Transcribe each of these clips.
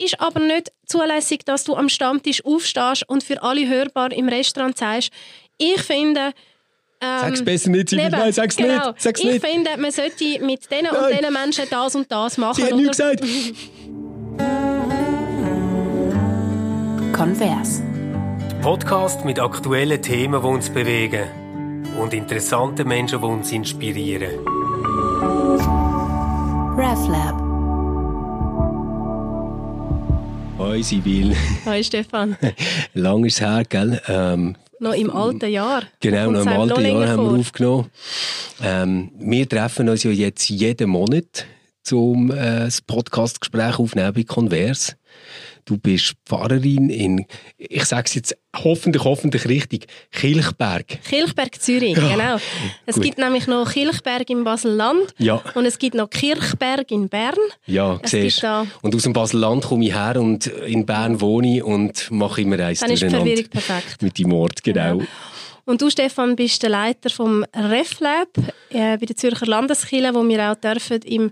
ist aber nicht zulässig, dass du am Stammtisch aufstehst und für alle hörbar im Restaurant sagst, ich finde, ähm, Sag's besser nicht, Simon. Nein, sag's genau. nicht. Sag's ich nicht. finde, man sollte mit diesen und Nein. diesen Menschen das und das machen. Sie hat nichts gesagt. Converse. Podcast mit aktuellen Themen, die uns bewegen. Und interessanten Menschen, die uns inspirieren. RefLab. Hoi, Sibyl. Hi Stefan, Lang ist es her, gell? Ähm, noch im alten Jahr. Genau, noch im alten Jahr haben wir vor. aufgenommen. Ähm, wir treffen uns ja jetzt jeden Monat zum äh, Podcastgespräch aufnehmen bei Converse. Du bist Pfarrerin in, ich sage es jetzt hoffentlich, hoffentlich richtig, Kilchberg. Kilchberg Zürich, genau. Es gut. gibt nämlich noch Kilchberg im Basel-Land Ja. und es gibt noch Kirchberg in Bern. Ja, Es siehst Und aus dem Basel-Land komme ich her und in Bern wohne ich und mache immer eins Dann ist die. Verwirrung perfekt. Mit dem Ort, genau. Und du, Stefan, bist der Leiter vom RefLab äh, bei der Zürcher Landeskirche, wo wir auch dürfen im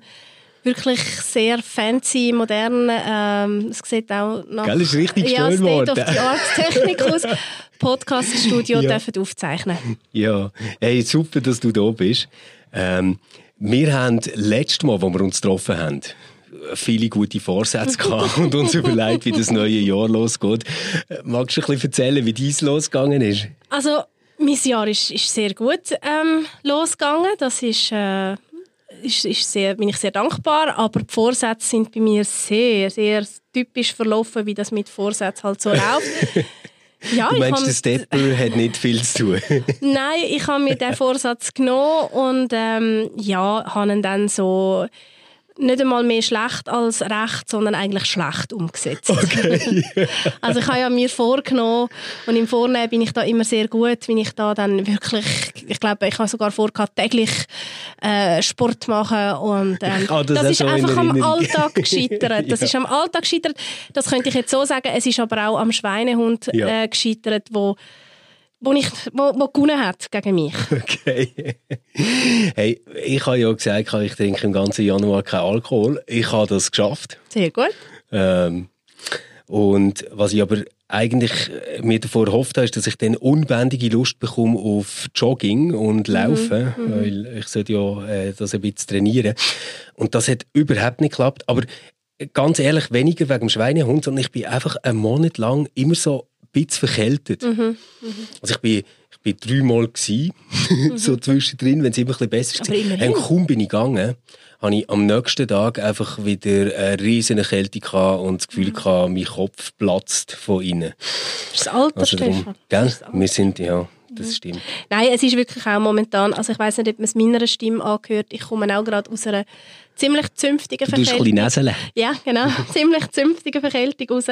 wirklich sehr fancy, modernen, ähm, es sieht auch nach Gell, ist richtig ja, schön State of geworden. the Art Technik aus, Podcast-Studio Ja. dürfen aufzeichnen. Ja, hey, super, dass du da bist. Ähm, wir haben letztes Mal, wo wir uns getroffen haben, viele gute Vorsätze gehabt und uns überlegt, wie das neue Jahr losgeht. Magst du ein bisschen erzählen, wie dies losgegangen ist? Also, mein Jahr ist, ist sehr gut ähm, losgegangen. Das ist, äh, ist, ist sehr, bin ich sehr dankbar. Aber die Vorsätze sind bei mir sehr, sehr typisch verlaufen, wie das mit Vorsätzen halt so läuft. Ja, Du meinst, der Stepper hat nicht viel zu tun. Nein, ich habe mir den Vorsatz genommen und ähm, ja, habe ihn dann so nicht einmal mehr schlecht als recht, sondern eigentlich schlecht umgesetzt. also ich habe ja mir vorgenommen und im Vornehmen bin ich da immer sehr gut, wenn ich da dann wirklich, ich glaube, ich habe sogar vor, täglich äh, Sport machen und ähm, habe das das, ist einfach am. Alltag gescheitert. Das Ja. ist am Alltag gescheitert. Das könnte ich jetzt so sagen. Es ist aber auch am Schweinehund Ja. äh, gescheitert, wo wo, ich, wo, wo gewonnen hat gegen mich. Okay. Hey, ich habe ja gesagt, ich trinke im ganzen Januar keinen Alkohol. Ich habe das geschafft. Sehr gut. Ähm, und was ich aber eigentlich mir davor erhofft habe, ist, dass ich dann unbändige Lust bekomme auf Jogging und Laufen, weil ich sollte ja äh, das ein bisschen trainieren. Und das hat überhaupt nicht geklappt. Aber ganz ehrlich, weniger wegen dem Schweinehund, sondern ich bin einfach einen Monat lang immer so bisschen verkältet. Also ich bin, ich bin dreimal gsi, so zwischendrin, wenn es immer ein bisschen besser war. Und kaum bin ich gegangen, habe ich am nächsten Tag einfach wieder eine riesige Kälte gehabt und das Gefühl gehabt, mein Kopf platzt von innen. Das Alter, Also darum, Stefan. gell? Wir sind, ja, das stimmt. Nein, es ist wirklich auch momentan, also ich weiß nicht, ob man es meiner Stimme angehört, ich komme auch gerade aus einer ziemlich zünftigen Du tust ein Verkältung. Ja, genau, ziemlich zünftige Verkältung raus.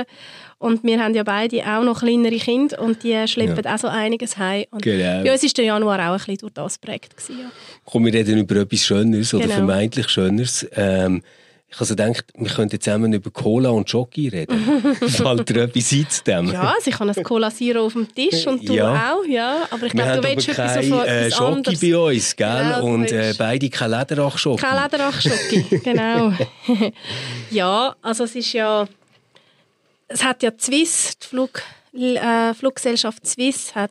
Und wir haben ja beide auch noch kleinere Kinder und die schleppen auch so einiges heim. Und Genau. Bei uns war der Januar auch ein bisschen durch das geprägt. Gewesen, ja. Komm, wir reden über etwas Schöneres oder Genau. vermeintlich Schöneres. Ähm, ich habe so gedacht, wir könnten zusammen über Cola und Jockey reden. Fällt dir etwas ein zu dem? ja, also ich habe ein Cola Zero auf dem Tisch und du Ja. auch, ja. Aber ich glaube, du willst etwas auf äh, Jockey anderes. bei uns, gell? Genau, und äh, beide kein Lederach-Jockey. Kein Lederachschocki, genau. ja, also es ist ja, es hat ja Swiss, die Flug, äh, Fluggesellschaft Swiss hat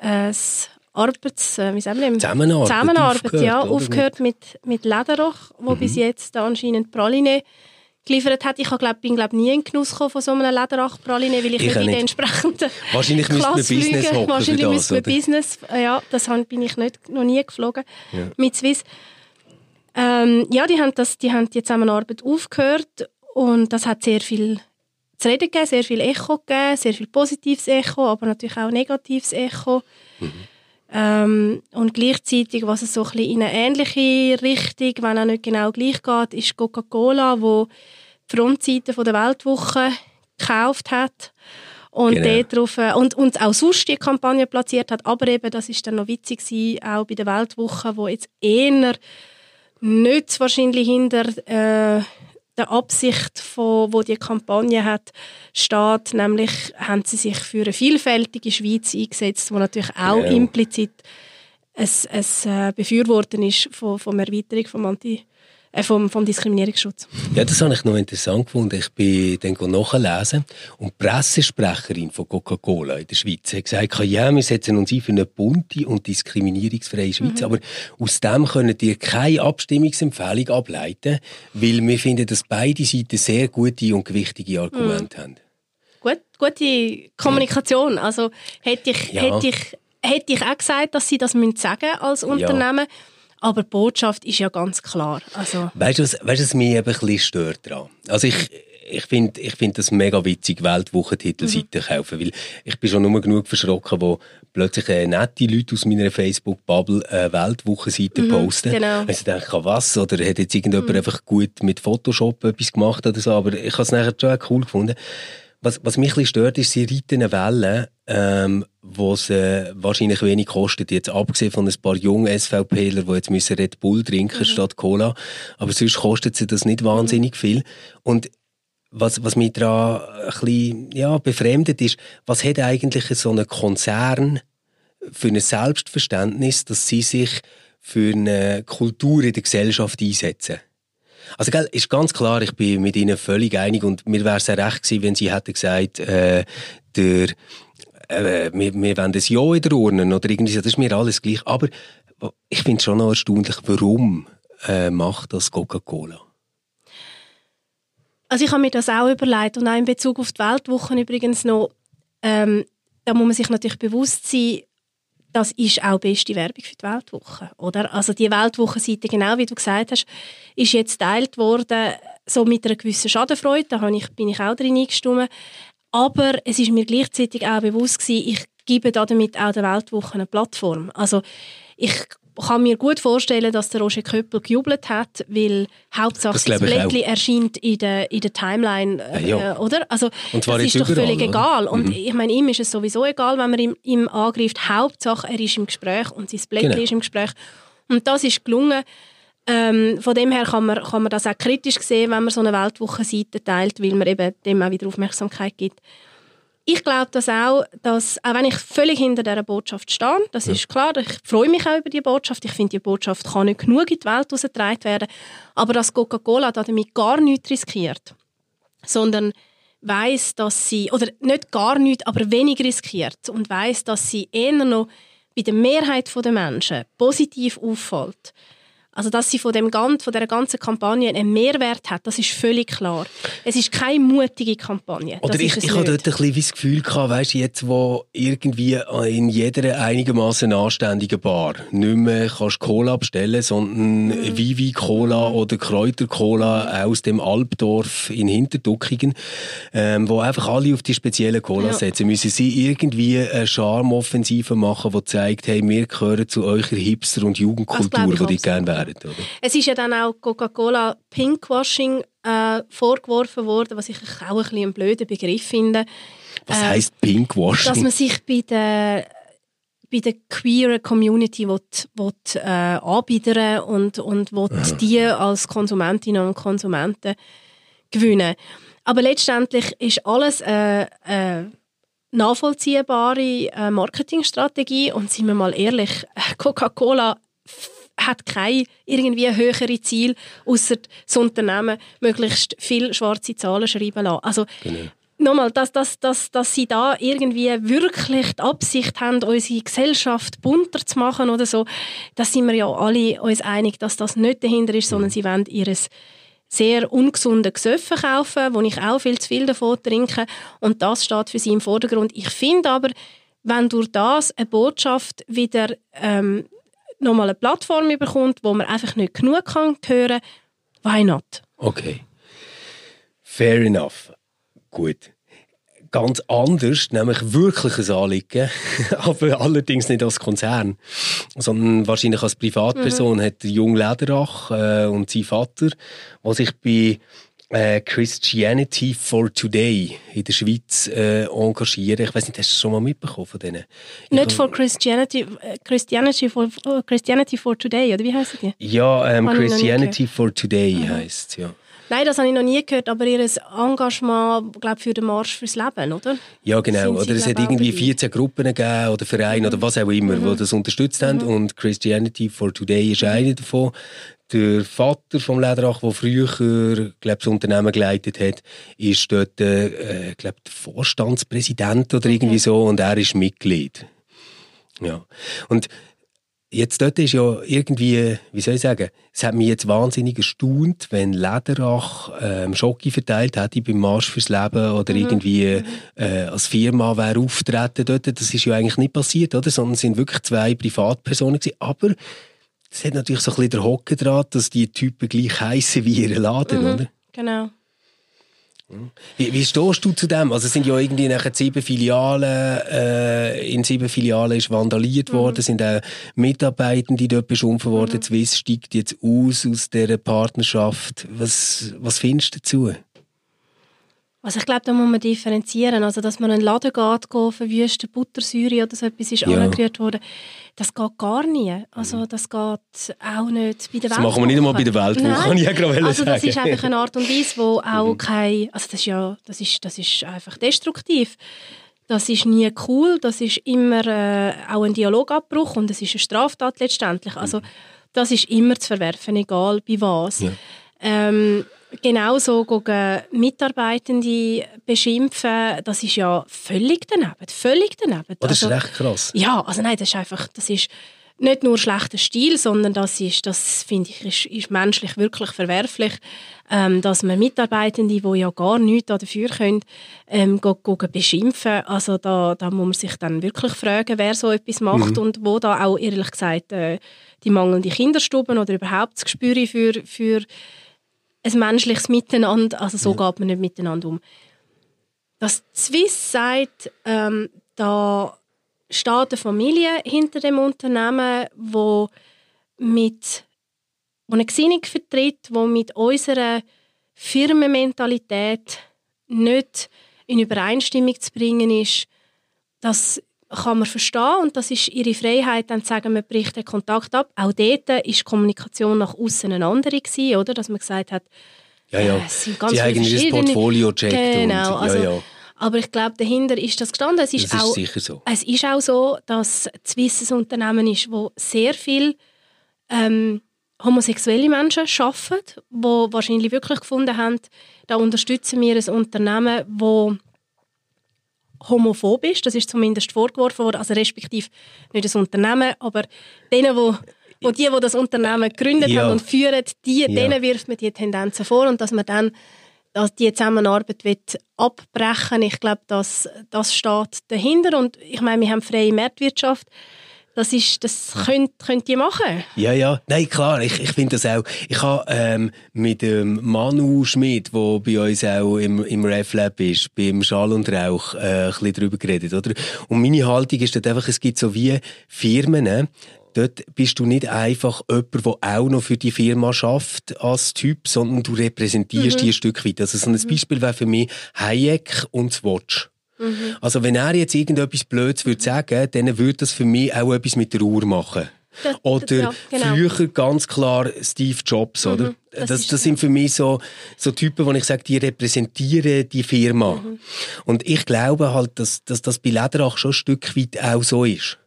äh, das Arbeits, äh, wie sagen wir? Zusammenarbeit Zusammenarbeit, aufgehört, ja, aufgehört mit, mit Lederach, wo bis jetzt anscheinend Praline geliefert hat. Ich glaub, bin glaub, nie in Genuss von so einem Lederach-Praline, weil ich, Ich nicht in den entsprechenden Wahrscheinlich müsste man Klasse Business hocken Wahrscheinlich müsste man? Business, ja, das bin ich nicht, noch nie geflogen mit Swiss. Ähm, ja, die haben, das, die haben die Zusammenarbeit aufgehört und das hat sehr viel zu reden gegeben, sehr viel Echo gegeben, sehr viel positives Echo, aber natürlich auch negatives Echo. Ähm, und gleichzeitig, was es so ein bisschen in eine ähnliche Richtung, wenn auch nicht genau gleich geht, ist Coca-Cola, wo die Frontseite von der Weltwoche gekauft hat und Genau. dort drauf, äh, und, und auch sonst die Kampagne platziert hat, aber eben, das ist dann noch witzig gewesen, auch bei der Weltwoche, wo jetzt eher nicht wahrscheinlich hinter äh, der Absicht, von, wo die Kampagne hat, steht. Nämlich haben sie sich für eine vielfältige Schweiz eingesetzt, wo natürlich auch Genau. implizit ein, ein äh, Befürworten ist von, von der Erweiterung vom Anti äh, vom, vom Diskriminierungsschutz. Ja, das habe ich noch interessant gefunden. Ich bin dann nachlesen und die Pressesprecherin von Coca-Cola in der Schweiz hat gesagt, ja, wir setzen uns ein für eine bunte und diskriminierungsfreie Schweiz, mhm. aber aus dem können ihr keine Abstimmungsempfehlung ableiten, weil wir finden, dass beide Seiten sehr gute und gewichtige Argumente mhm. haben. Gut, gute Kommunikation. Also hätte ich, ja. hätte ich, hätte ich auch gesagt, dass sie das sagen als Unternehmen. Ja. Aber die Botschaft ist ja ganz klar. Also weißt du, was, weißt, was mich eben ein bisschen stört daran? Also ich, ich finde ich find das mega witzig, Weltwochentitelseiten mhm. kaufen, weil ich bin schon nur genug verschrocken, wo plötzlich äh, nette Leute aus meiner Facebook-Bubble äh, Weltwochenseiten mhm, posten. Genau. Also ich denke, was? Oder hat jetzt irgendjemand mhm. einfach gut mit Photoshop etwas gemacht oder so, aber ich habe es nachher schon cool gefunden. Was, was mich ein bisschen stört, ist, sie reiten eine Welle, ähm, wo es äh, wahrscheinlich wenig kostet. Jetzt abgesehen von ein paar jungen SVPler, die jetzt müssen Red Bull trinken mhm. statt Cola. Aber sonst kostet sie das nicht wahnsinnig viel. Und was, was mich daran ein bisschen, ja, befremdet ist, was hat eigentlich so ein Konzern für ein Selbstverständnis, dass sie sich für eine Kultur in der Gesellschaft einsetzen? Also, gell, ist ganz klar, ich bin mit Ihnen völlig einig und mir wäre es ja recht gewesen, wenn Sie hätten gesagt, äh, der, äh, wir, wir wollen das Ja in der Urne oder irgendwie, das ist mir alles gleich. Aber ich finde es schon noch erstaunlich, warum äh, macht das Coca-Cola? Also ich habe mir das auch überlegt und auch in Bezug auf die Weltwochen übrigens noch, ähm, da muss man sich natürlich bewusst sein, das ist auch beste Werbung für die Weltwoche, oder? Also die Weltwochenseite, genau wie du gesagt hast, ist jetzt geteilt worden, so mit einer gewissen Schadenfreude, da ich, bin ich auch drin eingestimmt. Aber es ist mir gleichzeitig auch bewusst gewesen, ich gebe damit auch der Weltwoche eine Plattform. Also ich kann mir gut vorstellen, dass der Roger Köppel gejubelt hat, weil Hauptsache das, das Blättchen erscheint in der, in der Timeline, äh, ja. oder? Also und das ist doch völlig oder? egal. Und mhm. ich meine, ihm ist es sowieso egal, wenn man ihm, ihm angreift. Hauptsache, er ist im Gespräch und sein Blättchen genau. ist im Gespräch. Und das ist gelungen. Ähm, von dem her kann man, kann man das auch kritisch sehen, wenn man so eine Weltwochenseite teilt, weil man eben dem auch wieder Aufmerksamkeit gibt ich glaube das auch, dass, auch wenn ich völlig hinter dieser Botschaft stehe, das ist klar, ich freue mich auch über die Botschaft, ich finde, die Botschaft kann nicht genug in die Welt herausgetragen werden, aber dass Coca-Cola damit gar nichts riskiert, sondern weiß, dass sie, oder nicht gar nichts, aber wenig riskiert und weiß, dass sie eher noch bei der Mehrheit der Menschen positiv auffällt, also, dass sie von, dem, von dieser ganzen Kampagne einen Mehrwert hat, das ist völlig klar. Es ist keine mutige Kampagne. Oder ich, ich habe dort ein bisschen das Gefühl gehabt, weißt, jetzt, wo irgendwie in jeder einigermaßen anständigen Bar nicht mehr kannst Cola bestellen, sondern mhm. Vivi Cola mhm. oder Kräuter Cola aus dem Albdorf in Hinterduckingen, ähm, wo einfach alle auf die speziellen Cola ja. setzen, müssen sie irgendwie eine Charmoffensive machen, die zeigt, hey, wir gehören zu eurer Hipster- und Jugendkultur, die ich gerne wäre wären. Oder? Es ist ja dann auch Coca-Cola Pinkwashing äh, vorgeworfen worden, was ich auch ein bisschen einen blöden Begriff finde. Was äh, heisst Pinkwashing? Dass man sich bei der bei der queeren Community will, will, äh, anbiedern und, und will die als Konsumentinnen und Konsumenten gewinnen. Aber letztendlich ist alles äh, äh, nachvollziehbare äh, Marketingstrategie und sind wir mal ehrlich, Coca-Cola hat kein irgendwie höhere Ziel, außer das Unternehmen möglichst viel schwarze Zahlen schreiben lassen. Also, genau. Nochmal, dass, dass, dass, dass sie da irgendwie wirklich die Absicht haben, unsere Gesellschaft bunter zu machen oder so, da sind wir ja alle uns einig, dass das nicht dahinter ist, sondern mhm. sie wollen ihres sehr ungesunde Gesöffe kaufen, wo ich auch viel zu viel davon trinke und das steht für sie im Vordergrund. Ich finde aber, wenn durch das eine Botschaft wieder ähm, nochmal eine Plattform bekommt, wo man einfach nicht genug kann hören why not? Okay. Fair enough. Gut. Ganz anders, nämlich wirklich ein Anliegen, aber allerdings nicht als Konzern, sondern wahrscheinlich als Privatperson mhm. hat der Jung Lederach äh, und sein Vater, was sich bei äh, Christianity for Today in der Schweiz äh, engagieren. Ich weiß nicht, hast du schon mal mitbekommen von denen? Nicht for Christianity, äh, Christianity for, oh, Christianity for Today, oder wie heißt die? Ja, ähm, Christianity for Today mhm. heisst ja. Nein, das habe ich noch nie gehört, aber ihr Engagement glaub, für den Marsch fürs Leben, oder? Ja, genau. Oder es hat irgendwie 14 Gruppen gegeben oder Vereine mhm. oder was auch immer, mhm. die das unterstützt haben. Mhm. Und Christianity for Today ist eine davon der Vater vom Lederach, der früher glaub, das Unternehmen geleitet hat, ist dort äh, glaub, Vorstandspräsident oder irgendwie so und er ist Mitglied. Ja. Und Jetzt dort ist ja irgendwie, wie soll ich sagen, es hat mich jetzt wahnsinnig erstaunt, wenn Lederach ähm, Schocke verteilt hätte beim Marsch fürs Leben oder mhm. irgendwie äh, als Firma wäre auftreten dort. Das ist ja eigentlich nicht passiert, oder? Sondern es sind wirklich zwei Privatpersonen gewesen. Aber es hat natürlich so ein bisschen der Hocken dran, dass die Typen gleich heißen wie ihre Laden, mhm. oder? Genau. Wie, wie stehst du zu dem? Also es sind ja irgendwie nachher sieben Filialen, äh, in sieben Filialen ist vandaliert mhm. worden, sind auch Mitarbeitende dort beschumpfen worden. Mhm. Swiss steigt jetzt aus aus dieser Partnerschaft. Was, was findest du dazu? Also ich glaube, da muss man differenzieren. Also, dass man einen Laden geht, geht verwüsten, Buttersäure oder so etwas ist ja. angerührt worden, das geht gar nie. Also mhm. das geht auch nicht bei der Welt. Das machen wir nicht einmal bei der Welt, kann ich ja gerade Also das sagen. ist einfach eine Art und Weise, wo auch mhm. kein, also das ist ja, das ist, das ist einfach destruktiv. Das ist nie cool, das ist immer äh, auch ein Dialogabbruch und es ist eine Straftat letztendlich. Also mhm. das ist immer zu verwerfen, egal bei was. Ja. Ähm, genauso gegen Mitarbeitende beschimpfen, das ist ja völlig daneben. Völlig daneben. Oh, das also, ist recht krass. Ja, also nein, das ist einfach, das ist nicht nur schlechter Stil, sondern das ist, das finde ich, ist, ist, menschlich wirklich verwerflich, ähm, dass man Mitarbeitende, die ja gar nichts dafür können, ähm, go, go beschimpfen. Also da, da muss man sich dann wirklich fragen, wer so etwas macht mhm. und wo da auch ehrlich gesagt äh, die mangelnde Kinderstuben oder überhaupt das Gespür für, für ein menschliches Miteinander, also so ja. geht man nicht miteinander um. Das Swiss sagt, ähm, da steht eine Familie hinter dem Unternehmen, wo mit wo eine Gesinnung vertritt, wo mit unserer Firmenmentalität nicht in Übereinstimmung zu bringen ist, dass kann man verstehen und das ist ihre Freiheit, dann zu sagen, man bricht den Kontakt ab. Auch dort war die Kommunikation nach außen eine andere gewesen, oder? Dass man gesagt hat, ja, ja. Äh, es sind ganz Sie haben das Portfolio checkt genau, und, also, ja, ja. Aber ich glaube, dahinter ist das gestanden. Es ist, das ist auch, sicher so. Es ist auch so, dass Swiss ein Unternehmen ist, wo sehr viel ähm, homosexuelle Menschen arbeiten, die wahrscheinlich wirklich gefunden haben, da unterstützen wir ein Unternehmen, das homophob ist. Das ist zumindest vorgeworfen worden, also respektive nicht ein Unternehmen, aber denen, wo, wo die, die das Unternehmen gegründet ja. haben und führen, die, ja. denen wirft man die Tendenzen vor und dass man dann dass die Zusammenarbeit wird abbrechen Ich glaube, das, das steht dahinter. Und ich meine, wir haben freie Marktwirtschaft. Das, ist, das könnt, könnt ihr machen. Ja, ja. Nein, klar, ich, ich finde das auch. Ich habe ähm, mit dem Manu Schmidt, der bei uns auch im, im RefLab ist, beim Schall und Rauch, äh, ein bisschen darüber geredet. Oder? Und meine Haltung ist dort einfach, es gibt so wie Firmen, ne? dort bist du nicht einfach jemand, der auch noch für die Firma schafft als Typ, sondern du repräsentierst mhm. die ein Stück weit. Also so ein mhm. Beispiel wäre für mich Hayek und Swatch. Mhm. Also wenn er jetzt irgendetwas Blödes würde sagen, dann würde das für mich auch etwas mit der Uhr machen. Das, oder ja, genau. früher ganz klar Steve Jobs, oder? Mhm, das, das, das sind für mich so, so Typen, wo ich sage, die repräsentieren die Firma. Mhm. Und ich glaube halt, dass, dass das bei Lederach schon ein Stück weit auch so ist.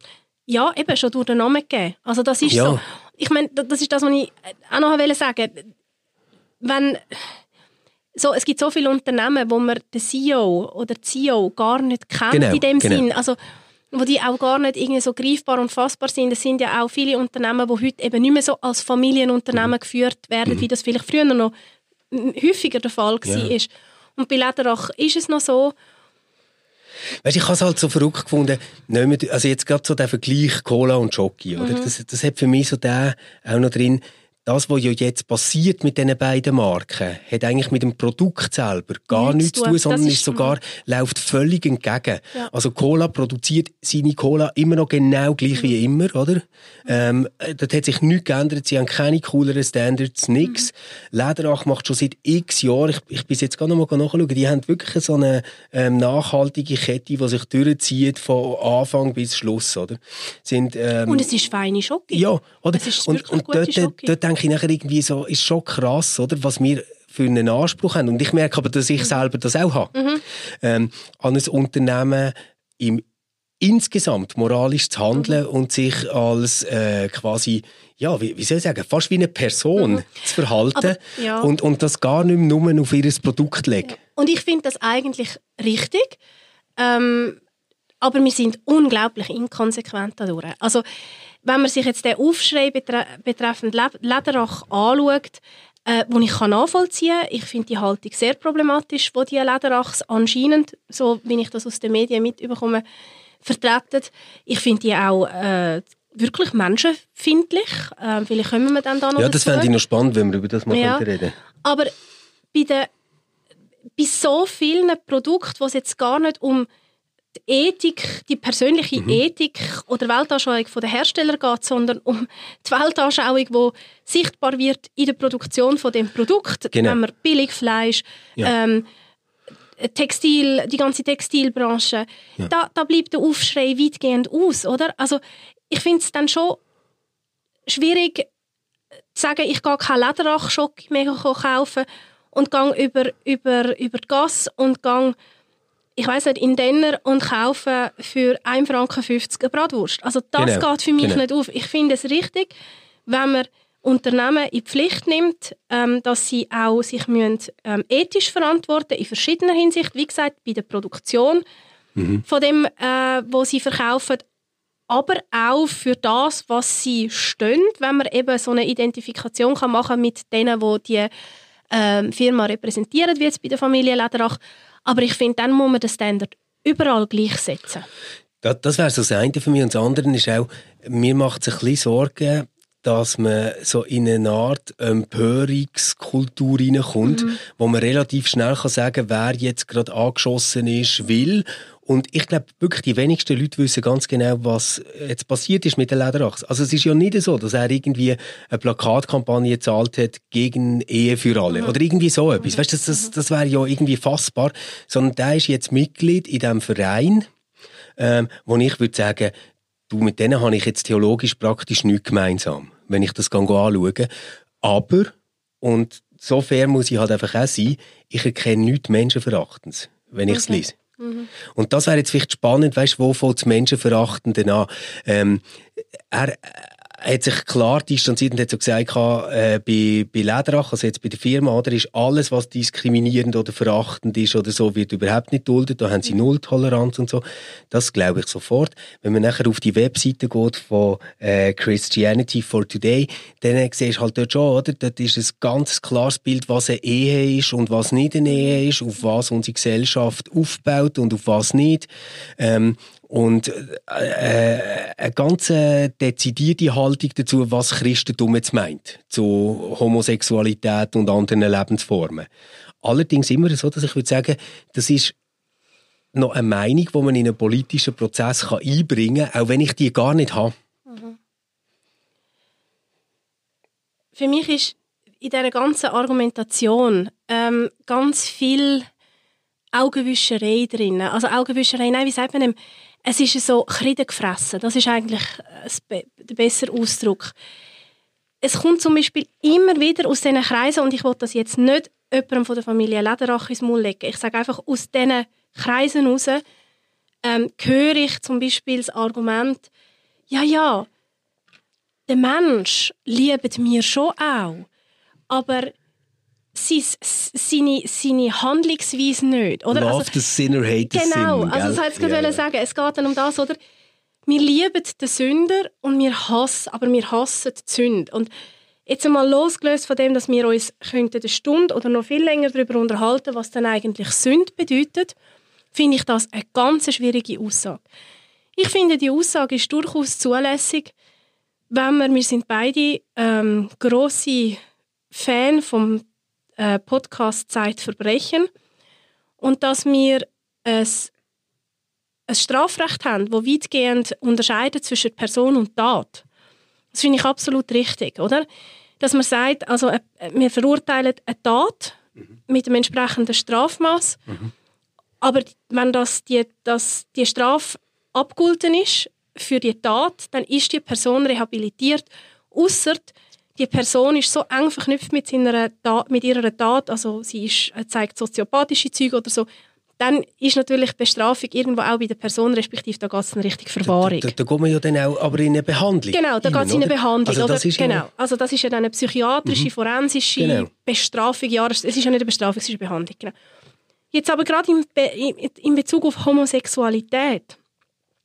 Ja, eben, schon durch den Namen gegeben. Also das ist ja. so. Ich meine, das ist das, was ich auch noch sagen wollte. Wenn so, es gibt so viele Unternehmen, wo man den CEO oder CEO gar nicht kennt genau, in dem genau. Sinn. Also, wo die auch gar nicht irgendwie so greifbar und fassbar sind. Es sind ja auch viele Unternehmen, die heute eben nicht mehr so als Familienunternehmen mhm. geführt werden, mhm. wie das vielleicht früher noch häufiger der Fall war. Ja. Und bei Lederach ist es noch so. Weißt, ich habe es halt so verrückt gefunden, also jetzt gerade so der Vergleich Cola und Jockey, oder? Mhm. Das, das hat für mich so der auch noch drin, das, was ja jetzt passiert mit diesen beiden Marken, hat eigentlich mit dem Produkt selber gar nichts, nichts zu tun, sondern ist sogar, läuft völlig entgegen. Ja. Also Cola produziert seine Cola immer noch genau gleich mhm. wie immer, oder? Ähm, dort hat sich nichts geändert, sie haben keine cooleren Standards, nichts. Mhm. Lederach macht schon seit x Jahren, ich, ich bin jetzt gerade noch mal nachschauen, die haben wirklich so eine ähm, nachhaltige Kette, die sich durchzieht von Anfang bis Schluss, oder? Sind, ähm, und es ist feine Schoki. Ja, oder? und, und dort, dort, denke ich nachher irgendwie so, ist schon krass, oder? Was wir für einen Anspruch haben. Und ich merke aber, dass ich mhm. selber das auch habe. Mhm. Ähm, an ein Unternehmen im insgesamt moralisch zu handeln mhm. und sich als äh, quasi, ja, wie, wie, soll ich sagen, fast wie eine Person mhm. zu verhalten Aber, ja. und, und das gar nicht mehr nur auf ihr Produkt legen. Ja. Und ich finde das eigentlich richtig. Ähm, aber wir sind unglaublich inkonsequent dadurch. Also, wenn man sich jetzt den Aufschrei betre betreffend Lederach anschaut, äh, wo ich kann nachvollziehen kann. Ich finde die Haltung sehr problematisch, wo die Lederachs anscheinend, so wie ich das aus den Medien mitbekomme, vertreten. Ich finde die auch äh, wirklich menschenfindlich. Äh, vielleicht kommen wir dann da noch Ja, das fände ich noch spannend, wenn wir über das mal ja. reden Aber bei, den, bei so vielen Produkten, wo es jetzt gar nicht um die Ethik, die persönliche mhm. Ethik oder Weltanschauung der Hersteller geht, sondern um die Weltanschauung, die sichtbar wird in der Produktion von dem Produkt. Genau. Wenn man Billigfleisch, ja. ähm, Textil, die ganze Textilbranche, ja. da, da bleibt der Aufschrei weitgehend aus, oder? Also ich finde es dann schon schwierig zu sagen, ich gehe keinen Lederachschock mehr kaufen und gehe über, über, über Gas und gehe ich weiß nicht, in Denner und kaufe für 1,50 Franken eine Bratwurst. Also das genau. geht für mich genau. nicht auf. Ich finde es richtig, wenn man Unternehmen in die Pflicht nimmt, ähm, dass sie auch sich müssen, ähm, ethisch verantworten in verschiedener Hinsicht. Wie gesagt, bei der Produktion mhm. von dem, äh, was sie verkaufen, aber auch für das, was sie stehen, wenn man eben so eine Identifikation kann machen mit denen, wo die ähm, Firma repräsentiert, wie jetzt bei der Familie Lederach. Aber ich finde, dann muss man den Standard überall gleichsetzen. Das, das wäre so das eine für mich. Und das andere ist auch, mir macht es ein bisschen Sorgen, dass man so in eine Art Empörungskultur reinkommt, mhm. wo man relativ schnell kann sagen wer jetzt gerade angeschossen ist, will. Und ich glaube, wirklich die wenigsten Leute wissen ganz genau, was jetzt passiert ist mit der Lederachse. Also es ist ja nicht so, dass er irgendwie eine Plakatkampagne gezahlt hat gegen Ehe für alle. Mhm. Oder irgendwie so etwas. Mhm. Weißt du, das, das, das wäre ja irgendwie fassbar. Sondern der ist jetzt Mitglied in diesem Verein, ähm, wo ich würde sagen, du, mit denen habe ich jetzt theologisch praktisch nichts gemeinsam wenn ich das anschaue. Aber, und so fair muss ich halt einfach auch sein, ich erkenne nichts Menschenverachtens, wenn ich es okay. lese. Mhm. Und das wäre jetzt vielleicht spannend, weißt wo fängt das Menschenverachtende an? Ähm, er, hat sich klar distanziert und hat so gesagt, äh, bei, bei Lederach, also jetzt bei der Firma, oder, ist alles, was diskriminierend oder verachtend ist oder so, wird überhaupt nicht duldet. Da haben sie Nulltoleranz und so. Das glaube ich sofort. Wenn man nachher auf die Webseite geht von äh, Christianity for Today, dann siehst du halt dort schon, oder? Dort ist ein ganz klares Bild, was eine Ehe ist und was nicht eine Ehe ist, auf was unsere Gesellschaft aufbaut und auf was nicht. Ähm, und äh, eine ganz dezidierte Haltung dazu, was Christentum jetzt meint, zu Homosexualität und anderen Lebensformen. Allerdings immer so, dass ich würde sagen, das ist noch eine Meinung, die man in einen politischen Prozess kann einbringen kann, auch wenn ich die gar nicht habe. Mhm. Für mich ist in dieser ganzen Argumentation ähm, ganz viel Augenwischerei drin. Also Augenwischerei, nein, wie sagt man dem? Es ist so Kreide gefressen. Das ist eigentlich der bessere Ausdruck. Es kommt zum Beispiel immer wieder aus diesen Kreisen, und ich will das jetzt nicht jemandem von der Familie Lederach ins Maul legen. Ich sage einfach, aus diesen Kreisen heraus ähm, höre ich zum Beispiel das Argument, ja, ja, der Mensch liebt mir schon auch, aber seine, seine Handlungsweise nicht. Oder? Love also, the sinner, hate the Genau, sin, also das wollte ich gerade ja, sagen. Es geht dann um das, oder? Wir lieben den Sünder und wir hassen, aber wir hassen die Sünde. Und jetzt einmal losgelöst von dem, dass wir uns könnten eine Stunde oder noch viel länger darüber unterhalten, was dann eigentlich Sünde bedeutet, finde ich das eine ganz schwierige Aussage. Ich finde, die Aussage ist durchaus zulässig, wenn wir, wir sind beide ähm, grosse Fan vom äh, Podcast Zeit Verbrechen und dass wir ein, ein Strafrecht haben, das weitgehend unterscheidet zwischen Person und Tat. Das finde ich absolut richtig, oder? Dass man sagt, also äh, wir verurteilen eine Tat mhm. mit dem entsprechenden Strafmaß, mhm. aber wenn das die, das, die Strafe abgegolten ist für die Tat, dann ist die Person rehabilitiert, außer die Person ist so eng verknüpft mit, seiner mit ihrer Tat, also sie ist, äh, zeigt soziopathische Züge oder so, dann ist natürlich die Bestrafung irgendwo auch bei der Person, respektive da geht es in Richtung Verwahrung. Da, da, da geht man ja dann auch aber in eine Behandlung. Genau, da geht es in eine Behandlung. Also das oder? ist genau. Also das ist ja dann eine psychiatrische, forensische Genau. Bestrafung. Ja, es ist ja nicht eine Bestrafung, es ist eine Behandlung. Genau. Jetzt aber gerade in, Be in Bezug auf Homosexualität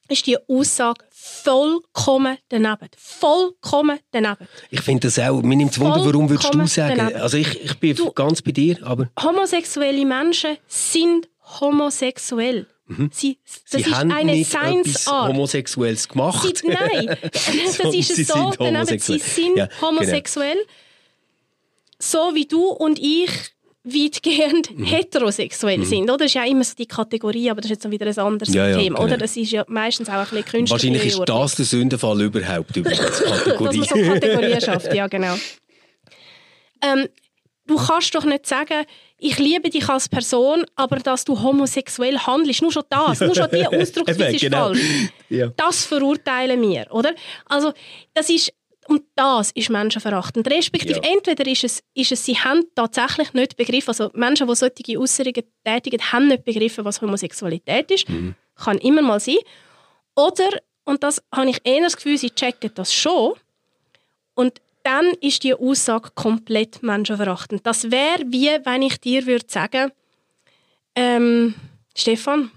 ist die Aussage vollkommen daneben. Vollkommen daneben. ich finde das auch, mir nimmt es Wunder, warum würdest du sagen, daneben. also ich, ich bin Du- ganz bei dir, aber Homosexuelle Menschen sind homosexuell. Sie, das sie ist haben eine nicht etwas Seinsart. Homosexuelles gemacht. Sie, nein, das ist es so. sind daneben. Sie sind Ja, genau. homosexuell. So wie du und ich weitgehend Mhm. heterosexuell sind. Oder? Das ist ja immer so die Kategorie, aber das ist jetzt noch wieder ein anderes Ja, ja, Thema. genau. Oder? Das ist ja meistens auch ein bisschen künstlich. Wahrscheinlich ist das der Sündenfall überhaupt, übrigens, dass Kategorie. man so Kategorien schafft, ja genau. Ähm, du kannst doch nicht sagen, ich liebe dich als Person, aber dass du homosexuell handelst. Nur schon das, nur schon die Ausdrucksweise ist genau. falsch. Ja. Das verurteilen wir, oder? Also das ist und das ist menschenverachtend. Respektive Ja. entweder ist es, ist es, sie haben tatsächlich nicht begriffen, also Menschen, die solche Äußerungen tätigen, haben nicht begriffen, was Homosexualität ist. Mhm. Kann immer mal sein. Oder, und das habe ich eher das Gefühl, sie checken das schon. Und dann ist die Aussage komplett menschenverachtend. Das wäre wie, wenn ich dir würde sagen, ähm, Stefan,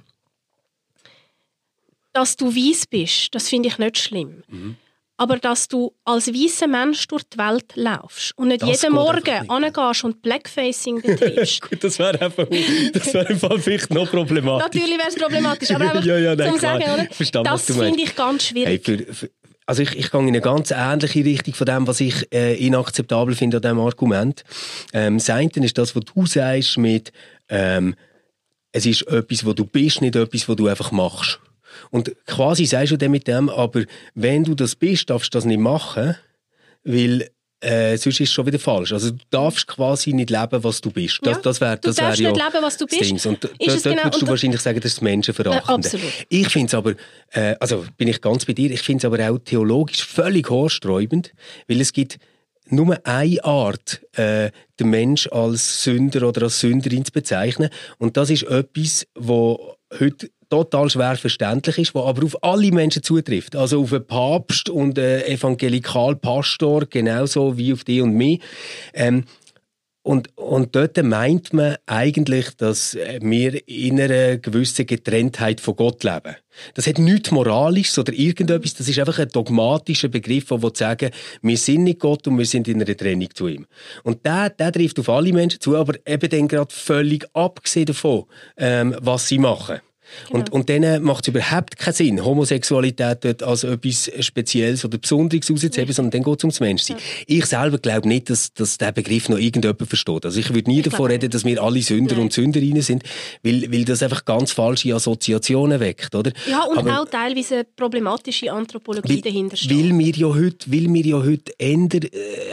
dass du weiß bist, das finde ich nicht schlimm. Mhm. Aber dass du als weißer Mensch durch die Welt laufst und nicht Das jeden einfach Morgen angehst und Blackfacing betreibst. Gut, das wäre einfach, das wäre Fall vielleicht noch problematisch. Natürlich wäre es problematisch, aber einfach Ja, ja, nein, zum klar. Sagen, oder? Was das finde ich ganz Hey, schwierig. für, für, also ich, ich gehe in eine ganz ähnliche Richtung von dem, was ich äh, inakzeptabel finde an diesem Argument. Ähm, das eine ist das, was du sagst mit ähm, es ist etwas, wo du bist, nicht etwas, was du einfach machst. Und quasi sagst du dann mit dem, aber wenn du das bist, darfst du das nicht machen, weil äh, sonst ist es schon wieder falsch. Also du darfst quasi nicht leben, was du bist. Das, Ja, das wär, du das wär darfst ja nicht leben, was du bist. Und Ist dort, dort genau- würdest du wahrscheinlich sagen, das ist Menschenverachtend. Äh, absolut. Ich finde es aber, äh, also bin ich ganz bei dir, ich finde es aber auch theologisch völlig haarsträubend, weil es gibt nur eine Art, äh, den Mensch als Sünder oder als Sünderin zu bezeichnen. Und das ist etwas, wo heute total schwer verständlich ist, wo aber auf alle Menschen zutrifft. Also auf einen Papst und einen Evangelikalpastor, genauso wie auf die und mich. Ähm, und, und dort meint man eigentlich, dass äh, wir in einer gewissen Getrenntheit von Gott leben. Das hat nichts Moralisches oder irgendetwas, das ist einfach ein dogmatischer Begriff, der sagen, wir sind nicht Gott und wir sind in einer Trennung zu ihm. Und der, der trifft auf alle Menschen zu, aber eben dann gerade völlig abgesehen davon, ähm, was sie machen. Und, und dann macht es überhaupt keinen Sinn, Homosexualität dort als etwas Spezielles oder Besonderes rauszuheben, sondern dann geht es ums Menschsein. Ich selber glaube nicht, dass, dass der Begriff noch irgendjemand versteht. Also ich würde nie davon glaube reden, dass wir alle Sünder Nein. und Sünderinnen sind, weil, weil das einfach ganz falsche Assoziationen weckt, oder? Ja, und Aber- auch teilweise problematische Anthropologie dahinter steht. weil wir ja heute, weil wir ja heute eher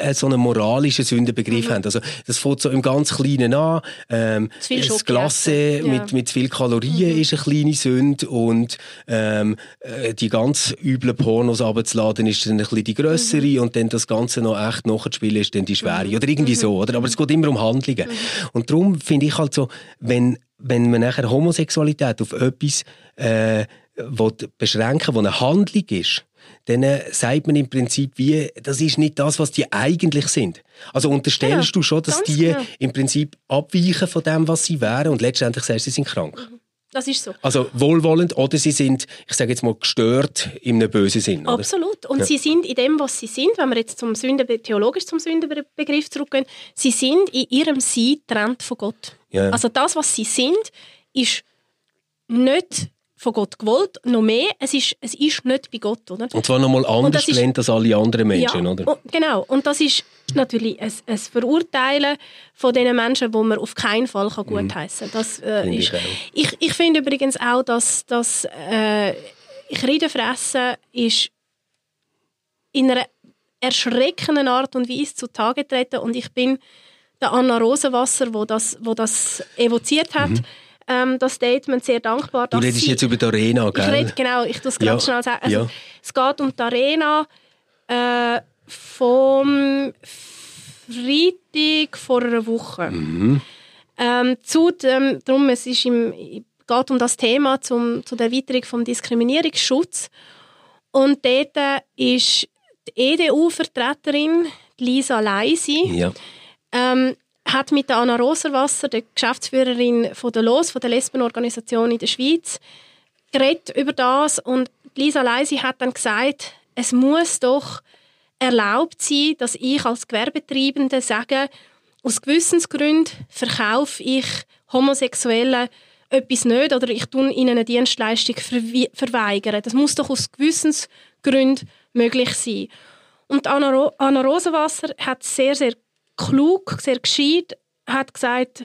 äh, so einen moralischen Sündenbegriff Mhm. haben. Also, das fängt so im ganz Kleinen an. Ähm, Zu viel das Glasse. Ja. Mhm. mit, mit zu viel Kalorien ist eine kleine Sünde und ähm, äh, die ganz üblen Pornos abzuladen ist dann ein bisschen die grössere Mhm. und dann das Ganze noch echt nachzuspielen ist dann die schwere. Oder irgendwie so, oder? Aber es geht immer um Handlungen. Und darum finde ich halt so, wenn, wenn man nachher Homosexualität auf etwas äh, will beschränken will, eine Handlung ist, dann äh, sagt man im Prinzip wie, das ist nicht das, was die eigentlich sind. Also unterstellst Genau, du schon, dass die genau. im Prinzip abweichen von dem, was sie wären und letztendlich sagst du, sie sind krank. Das ist so. Also wohlwollend oder sie sind, ich sage jetzt mal, gestört in einem bösen Sinn. Oder? Absolut. Und Ja. sie sind in dem, was sie sind, wenn wir jetzt zum Sünde, theologisch zum Sündenbegriff zurückgehen, sie sind in ihrem Sein getrennt von Gott. Ja. Also das, was sie sind, ist nicht von Gott gewollt, noch mehr, es ist, es ist nicht bei Gott, oder? Und zwar nochmal anders gelernt als alle anderen Menschen, ja, oder? Und, genau. Und das ist natürlich ein, ein Verurteilen von den Menschen, wo man auf keinen Fall kann gutheissen kann. Das äh, Finde ist. ich. Ich, ich finde übrigens auch, dass, dass äh, Kreidenfressen ist in einer erschreckenden Art und Weise zutage treten und ich bin der Anna Rosenwasser, wo das, wo das evoziert hat, ähm, das Statement sehr dankbar. Mhm. Du redest sie- jetzt über die Arena, ich gell? rede, genau, ich es Ja, schnell sagen. Also, ja. Es geht um die Arena äh, vom Freitag vor einer Woche. Mhm. Ähm, zu dem, darum, es ist im, geht um das Thema zum, zu der Erweiterung vom Diskriminierungsschutz. Und dort ist die EDU-Vertreterin Lisa Leisi, Ja. ähm, hat mit der Anna Roserwasser, der Geschäftsführerin von der LOS, von der Lesbenorganisation in der Schweiz, geredet über das und Lisa Leisi hat dann gesagt, es muss doch erlaubt sein, dass ich als Gewerbetreibende sage, aus Gewissensgründen verkaufe ich Homosexuellen etwas nicht oder ich tue ihnen eine Dienstleistung verweigern. Das muss doch aus Gewissensgründen möglich sein. Und Anna, Ro Anna Rosenwasser hat sehr, sehr klug, sehr gescheit, hat gesagt,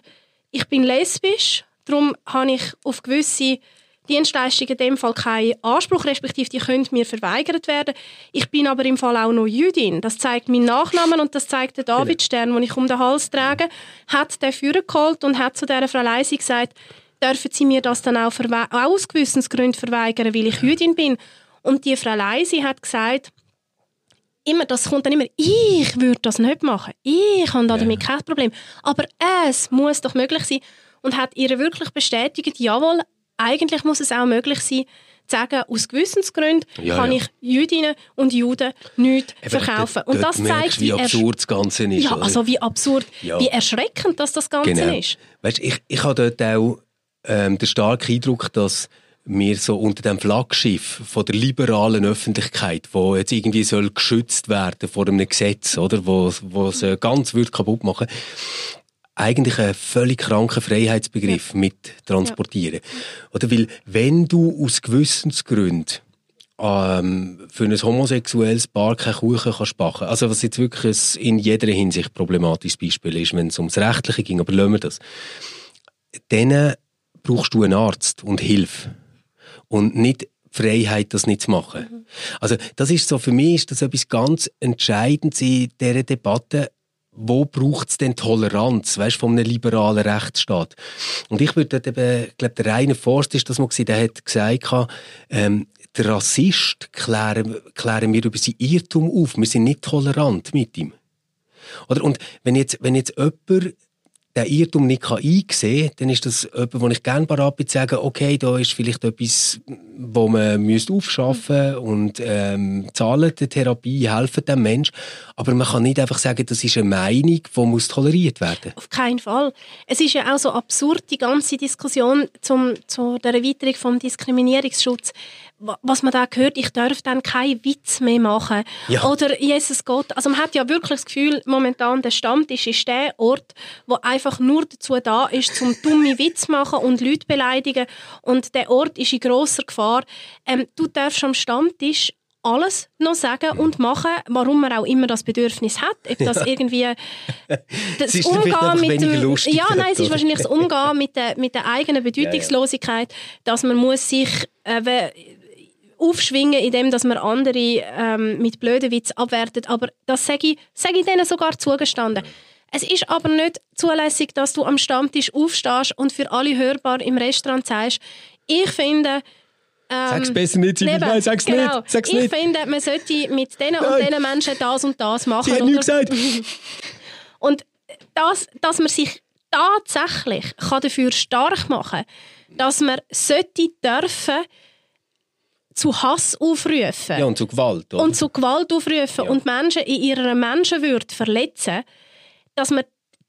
ich bin lesbisch, darum habe ich auf gewisse Dienstleistungen in dem Fall keinen Anspruch, respektive die können mir verweigert werden. Ich bin aber im Fall auch noch Jüdin. Das zeigt mein Nachnamen und das zeigt der Davidstern, den ich um den Hals trage. Hat der Führer geholt und hat zu dieser Frau Leisi gesagt, dürfen Sie mir das dann auch, auch aus Gewissensgründen verweigern, weil ich Jüdin bin. Und die Frau Leisi hat gesagt, immer, das kommt dann immer, ich würde das nicht machen. Ich habe da damit kein Problem. Aber es muss doch möglich sein. Und hat ihr wirklich bestätigt, jawohl, eigentlich muss es auch möglich sein, zu sagen, aus Gewissensgründen Ja, kann ja. ich Jüdinnen und Juden nichts Eben, verkaufen. und das zeigt, wie ersch- absurd das Ganze ist. ja, oder? also wie absurd, Ja. wie erschreckend dass das Ganze Genau. ist. Weißt, ich, ich habe dort auch ähm, den starken Eindruck, dass wir so unter dem Flaggschiff von der liberalen Öffentlichkeit, wo jetzt irgendwie soll geschützt werden vor einem Gesetz, oder, wo, wo es äh, ganz wird kaputt machen, eigentlich einen völlig kranken Freiheitsbegriff mit transportieren. Oder weil, wenn du aus Gewissensgründen ähm, für ein homosexuelles Paar keinen Kuchen kannst backen. Also was jetzt wirklich ein in jeder Hinsicht problematisches Beispiel ist, wenn es ums Rechtliche ging, aber lassen wir das. Dann brauchst du einen Arzt und Hilfe. Und nicht die Freiheit, das nicht zu machen. Also das ist so, für mich ist das etwas ganz Entscheidendes in dieser Debatte, wo braucht es denn Toleranz, weißt, von einem liberalen Rechtsstaat? Und ich würde eben, ich glaube, der Rainer Forst ist das mal der hat gesagt, ähm, der Rassist klären, klären wir über sein Irrtum auf. Wir sind nicht tolerant mit ihm. Oder? Und wenn jetzt, wenn jetzt jemand den Irrtum nicht kann einsehen kann, dann ist das jemand, wo ich gerne bereit bin zu sagen, okay, da ist vielleicht etwas, wo man müsste aufschaffen und ähm, zahlen der Therapie, helfen dem Mensch. Aber man kann nicht einfach sagen, das ist eine Meinung, die muss toleriert werden. Auf keinen Fall. Es ist ja auch so absurd, die ganze Diskussion zum, zu der Erweiterung vom Diskriminierungsschutz. Wa- Was man da hört, ich darf dann keinen Witz mehr machen. Ja. Oder Jesus Gott. Also man hat ja wirklich das Gefühl, momentan der Stammtisch ist der Ort, wo einfach nur dazu da ist, zum dumme Witz machen und Leute beleidigen. Und der Ort ist in grosser Gefahr. Ähm, du darfst am Stammtisch alles noch sagen und machen, warum man auch immer das Bedürfnis hat. Ob das irgendwie das einfach weniger lustig ja, nein, es ist wahrscheinlich das Umgehen mit der, mit der eigenen Bedeutungslosigkeit, dass man muss sich äh, aufschwingen, indem dass man andere ähm, mit blöden Witz abwertet. Aber das sage ich, sage ich denen sogar zugestanden. Es ist aber nicht zulässig, dass du am Stammtisch aufstehst und für alle hörbar im Restaurant sagst, ich finde, ähm, Sag's besser nicht. Neben, Nein, sag's genau. nicht. Sag's ich nicht. finde, man sollte mit diesen und diesen Menschen das und das machen. Sie hat nichts gesagt. Und das, dass man sich tatsächlich kann dafür stark machen kann, dass man sollte dürfen zu Hass aufrufen Ja, und zu Gewalt. Oder? und zu Gewalt aufrufen Ja. und Menschen in ihrer Menschenwürde verletzen, dass man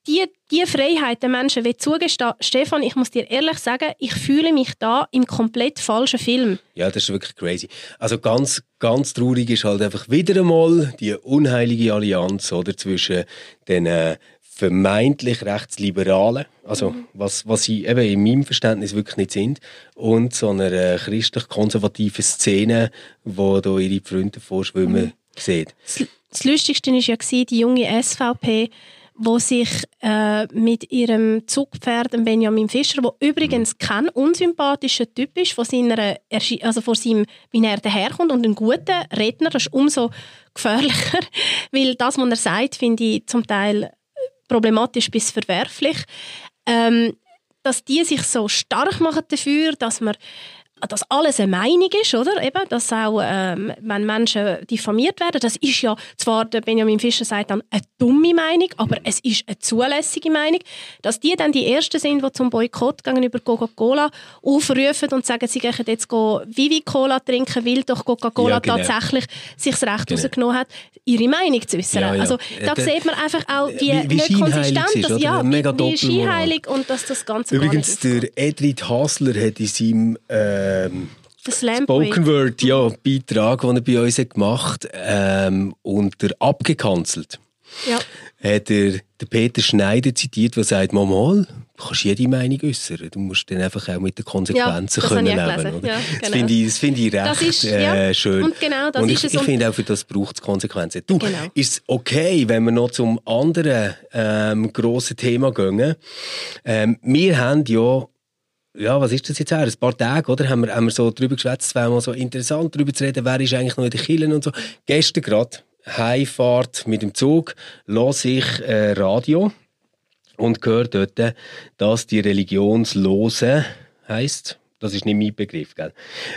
die, die Freiheit den Menschen will zugestehen Stefan, ich muss dir ehrlich sagen, ich fühle mich da im komplett falschen Film. Ja, das ist wirklich crazy. Also ganz, ganz traurig ist halt einfach wieder einmal die unheilige Allianz oder, zwischen den äh, vermeintlich Rechtsliberalen, also was, was sie eben in meinem Verständnis wirklich nicht sind, und so einer äh, christlich-konservativen Szene, wo da ihre Freunde vorschwimmen sieht. Das, das Lustigste war ja die junge SVP, wo sich äh, mit ihrem Zugpferd Benjamin Fischer, wo übrigens kein unsympathischer Typ ist, von, seiner, also von seinem, wie er daherkommt und ein guter Redner, das ist umso gefährlicher, weil das, was er sagt, finde ich zum Teil problematisch bis verwerflich. Ähm, dass die sich so stark machen dafür, dass man dass alles eine Meinung ist, oder? Eben, dass auch, ähm, wenn Menschen diffamiert werden, das ist ja zwar, der Benjamin Fischer sagt dann, eine dumme Meinung, aber es ist eine zulässige Meinung, dass die dann die Ersten sind, die zum Boykott gegenüber Coca-Cola aufrufen und sagen, sie gehen jetzt Vivi-Cola trinken, weil doch Coca-Cola ja, genau. tatsächlich sich das Recht genau. rausgenommen hat, ihre Meinung zu äußern. Ja, ja. Also da äh, sieht man einfach auch die wie, wie nicht konsistent, ist, dass, ja, Mega wie scheinheilig und dass das Ganze Übrigens, der Edrid Hasler hat in seinem ähm, Spoken Word ja, Beitrag, den er bei uns hat gemacht hat, ähm, unter abgekanzelt. Ja. Hat er den Peter Schneider zitiert, der sagt, mal, mal, du kannst jede Meinung äußern. Du musst dann einfach auch mit den Konsequenzen ja, können leben. Ja, genau. Das finde ich, find ich recht ist, äh, schön. Und genau, das und ich, ich finde auch, für das braucht es Konsequenzen. Du, genau. ist es okay, wenn wir noch zum anderen ähm, grossen Thema gehen? Ähm, wir haben ja ja, was ist das jetzt her? Ein paar Tage, oder? Haben wir, haben wir so drüber geschwätzt, es wäre mal so interessant, darüber zu reden, wer ist eigentlich noch in den Kirchen und so. Gestern gerade, Heimfahrt mit dem Zug, los ich äh, Radio und höre dort, dass die Religionslose heisst, das ist nicht mein Begriff, gell?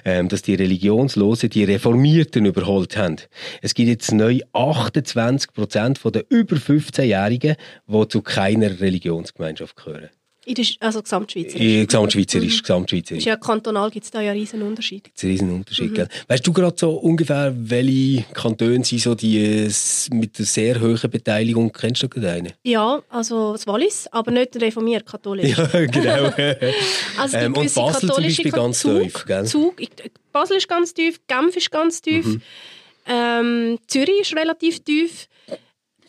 Ähm, dass die Religionslosen die Reformierten überholt haben. Es gibt jetzt neu 28 Prozent der über 15-Jährigen, die zu keiner Religionsgemeinschaft gehören. Der, also gesamtschweizerisch? Gesamtschweizerisch, mhm. gesamtschweizerisch. ja kantonal gibt es da ja einen riesen Unterschied. Einen riesen Unterschied, mhm. Weißt du gerade so ungefähr, welche Kantone sind so die mit der sehr hohen Beteiligung? Kennst du gerade einen? Ja, also das Wallis, aber nicht reformiert katholisch. Ja, genau. also ähm, und Basel zum Beispiel ganz Zug, tief, gell? Zug, Basel ist ganz tief, Genf ist ganz tief, mhm. ähm, Zürich ist relativ tief.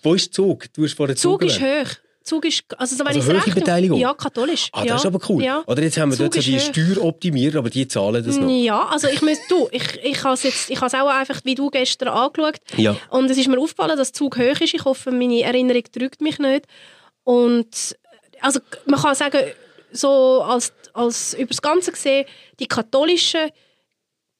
Wo ist Zug? Du hast vorher Zug, Zug ist hoch. Zug ist, also, so, wenn also hohe Beteiligung? Ja, katholisch. Ah, das ja. ist aber cool. Ja. Oder jetzt haben wir Zug dort so die Steueroptimierer, aber die zahlen das noch. Ja, also ich muss, du, ich, ich habe es jetzt, ich habe es auch einfach, wie du gestern angeschaut. Ja. Und es ist mir aufgefallen, dass Zug hoch ist. Ich hoffe, meine Erinnerung drückt mich nicht. Und, also, man kann sagen, so als, als über das Ganze gesehen, die katholischen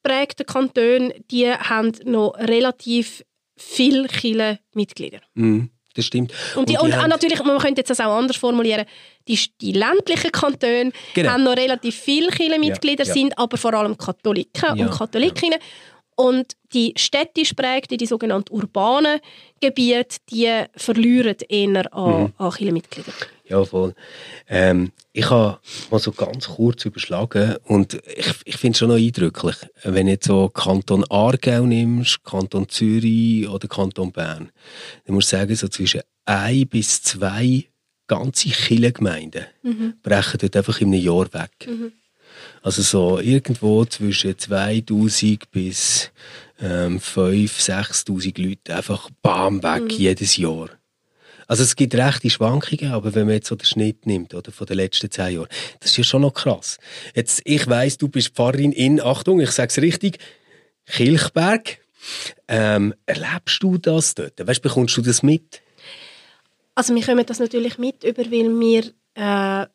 prägten Kantone, die haben noch relativ viele Mitglieder. Mhm. Das stimmt. Und, die, und, die und haben, natürlich, man könnte jetzt das auch anders formulieren, die, die ländlichen Kantone genau. haben noch relativ viele Kirchenmitglieder, ja, ja. sind aber vor allem Katholiken ja, und Katholikinnen. Und die städtisch prägten, die sogenannten urbanen Gebiete, die verlieren eher an, mhm. an Kirchenmitglieder. Ja, voll. Ähm, ich habe mal so ganz kurz überschlagen und ich, ich finde es schon noch eindrücklich, wenn du jetzt so Kanton Aargau nimmst, Kanton Zürich oder Kanton Bern, dann musst du sagen, so zwischen ein bis zwei ganze Kirchengemeinden mhm. brechen dort einfach in einem Jahr weg. Mhm. Also so irgendwo zwischen 2000 bis ähm, 5'000, 6'000 Leute einfach bam weg mhm. jedes Jahr. Also es gibt rechte Schwankungen, aber wenn man jetzt so den Schnitt nimmt oder von den letzten zehn Jahren, das ist ja schon noch krass. Jetzt, ich weiss, du bist Pfarrerin in, Achtung, ich sage es richtig, Kilchberg. Ähm, erlebst du das dort? Weißt, bekommst du das mit? Also wir kommen das natürlich mit, über, weil wir äh,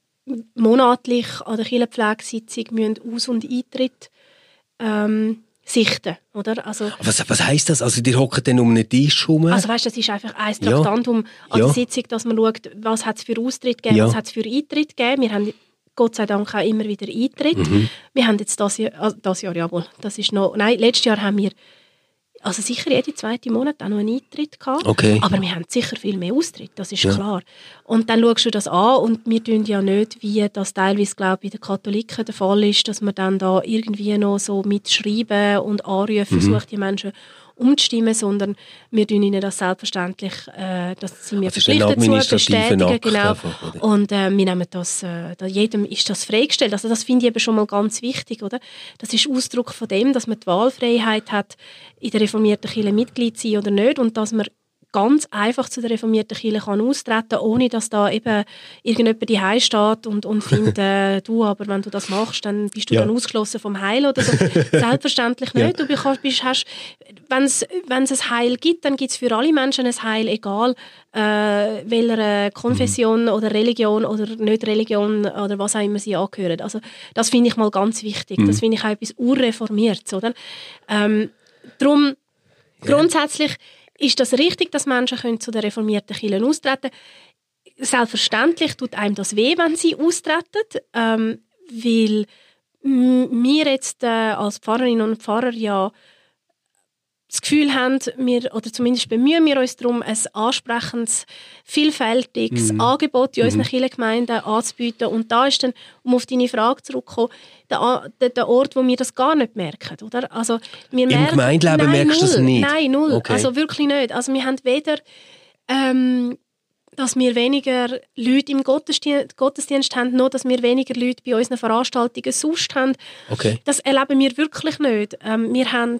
monatlich an der Kirchenpflegesitzung Aus- und Eintritt ähm, sichten, oder? Also, was, was heisst das? Also, die hocken dann um einen Tisch herum? Also, weißt, das ist einfach ein Traktandum ja. an der ja. Sitzung, dass man schaut, was hat es für Austritt gegeben, ja. was hat es für Eintritt gegeben. Wir haben Gott sei Dank auch immer wieder Eintritt. Mhm. Wir haben jetzt das Jahr, also das Jahr, jawohl, das ist noch, nein, letztes Jahr haben wir also sicher jeden zweiten Monat auch noch einen Eintritt gehabt. Okay. Aber wir haben sicher viel mehr Austritt, das ist ja. klar. Und dann schaust du das an und wir tun ja nicht, wie das teilweise, glaube ich, bei den Katholiken der Fall ist, dass man dann da irgendwie noch so mitschreiben und anrufen mhm. versucht, die Menschen umzustimmen, sondern wir tun ihnen das selbstverständlich, äh, das sind wir also verpflichtet zu bestätigen. Genau. Einfach, und äh, wir nehmen das, äh, jedem ist das freigestellt. Also das finde ich eben schon mal ganz wichtig, oder? Das ist Ausdruck von dem, dass man die Wahlfreiheit hat, in der reformierten Kirche Mitglied zu sein oder nicht und dass man ganz einfach zu der reformierten Kirche kann austreten ohne dass da eben irgendjemand die steht und, und findet, äh, du, aber wenn du das machst, dann bist du ja. dann ausgeschlossen vom Heil oder so. Selbstverständlich nicht. Ja. Du bekommst, bist, hast, wenn es ein Heil gibt, dann gibt es für alle Menschen ein Heil, egal äh, welcher Konfession mhm. oder Religion oder nicht Religion oder was auch immer sie angehören. Also das finde ich mal ganz wichtig. Mhm. Das finde ich auch etwas urreformiertes, oder? Ähm, darum, grundsätzlich ist das richtig, dass Menschen können zu den reformierten Kirchen austreten Selbstverständlich tut einem das weh, wenn sie austreten, ähm, weil wir jetzt äh, als Pfarrerinnen und Pfarrer ja das Gefühl haben, wir, oder zumindest bemühen wir uns darum, ein ansprechendes, vielfältiges mhm. Angebot in unseren mhm. Kirchengemeinden anzubieten. Und da ist dann, um auf deine Frage zurückzukommen, der, Ort, wo wir das gar nicht merken. Oder? Also, wir Im merken, Gemeindeleben nein, merkst du es nicht? Nein, null. Okay. Also wirklich nicht. Also wir haben weder... Ähm, dass wir weniger Leute im Gottesdienst, Gottesdienst haben, noch dass wir weniger Leute bei unseren Veranstaltungen sonst haben. Okay. Das erleben wir wirklich nicht. Ähm, wir haben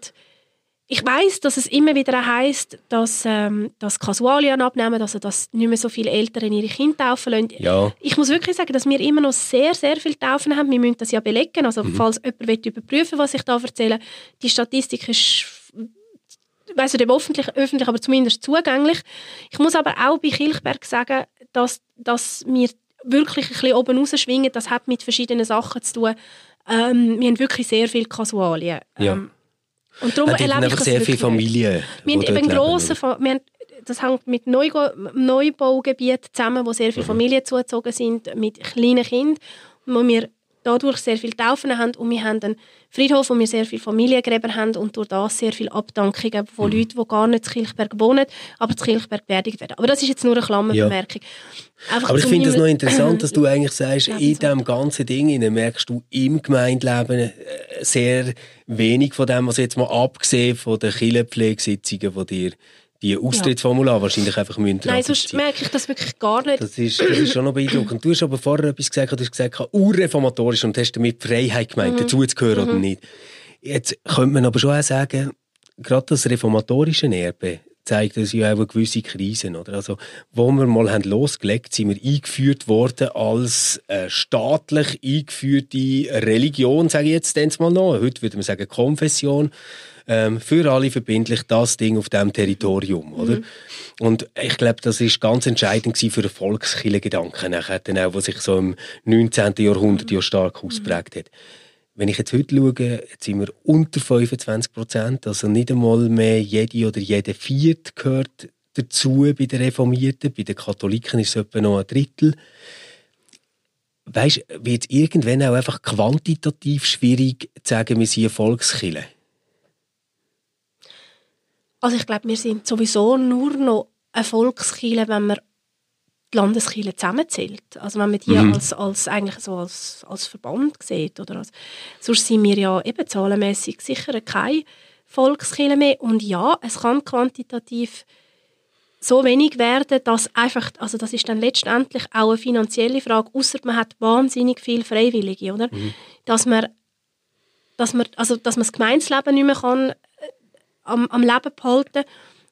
ich weiß, dass es immer wieder heißt, dass ähm, das Kasualien abnehmen, also dass nicht mehr so viele Eltern ihre Kinder taufen lassen. Ja. Ich muss wirklich sagen, dass wir immer noch sehr, sehr viele Taufen haben. Wir müssen das ja belegen. Also mhm. falls jemand überprüfen was ich da erzähle, die Statistik ist weiß nicht, öffentlich, öffentlich, aber zumindest zugänglich. Ich muss aber auch bei Kilchberg sagen, dass, dass wir wirklich ein bisschen oben rausschwingen. Das hat mit verschiedenen Sachen zu tun. Ähm, wir haben wirklich sehr viele Kasualien. Ja. Ähm, und darum erlebe ich das sehr viele Familien. Wir haben eben grosse, wir haben, das hängt mit Neubaugebieten zusammen, wo sehr viele mhm. Familien zugezogen sind, mit kleinen Kindern, wo wir dadurch sehr viele Taufen haben und wir haben einen Friedhof, wo wir sehr viele Familiengräber haben und durch das sehr viele Abdankungen von mhm. Leuten, die gar nicht in Kilchberg wohnen, aber in Kilchberg beerdigt werden. Aber das ist jetzt nur eine Klammerbemerkung. Ja. aber ich finde es noch interessant, dass du eigentlich sagst, in diesem ganzen Ding merkst du im Gemeindeleben äh, sehr wenig von dem, was jetzt mal abgesehen von den Kirchenpflegesitzungen, die dir die Austrittsformular ja. wahrscheinlich einfach müssen Nein, sonst merke ich das wirklich gar nicht. Das ist, das ist schon noch beeindruckend. Du hast aber vorher etwas gesagt, du hast gesagt, urreformatorisch und hast damit Freiheit gemeint, mhm. dazuzugehören mhm. oder nicht. Jetzt könnte man aber schon auch sagen, gerade das reformatorische Erbe zeigt uns ja auch eine gewisse Krisen. Oder? Also, wo wir mal haben losgelegt sind wir eingeführt worden als äh, staatlich eingeführte Religion, sage ich jetzt mal noch. Heute würde man sagen Konfession ähm, für alle verbindlich das Ding auf diesem Territorium, oder? Mhm. Und ich glaube, das ist ganz entscheidend für den Volkskirchengedanken nachher, dann auch, was sich so im 19. Jahrhundert ja stark mhm. ausprägt hat. Wenn ich jetzt heute schaue, jetzt sind wir unter 25 Prozent, also nicht einmal mehr jede oder jede Viert gehört dazu bei den Reformierten. Bei den Katholiken ist es etwa noch ein Drittel. Weißt, wird es irgendwann auch einfach quantitativ schwierig zu sagen, wir sind Volkskirche? Also ich glaube, wir sind sowieso nur noch eine Volkskirche, wenn man die Landeskirche zusammenzählt. Also wenn man die mhm. als, als, eigentlich so als, als Verband sieht. Oder als, sonst sind wir ja eben zahlenmässig sicher keine Volkskirche mehr. Und ja, es kann quantitativ so wenig werden, dass einfach, also das ist dann letztendlich auch eine finanzielle Frage, außer man hat wahnsinnig viele Freiwillige, oder? Mhm. Dass man dass man, also, dass man das Gemeinsleben nicht mehr kann am, am Leben behalten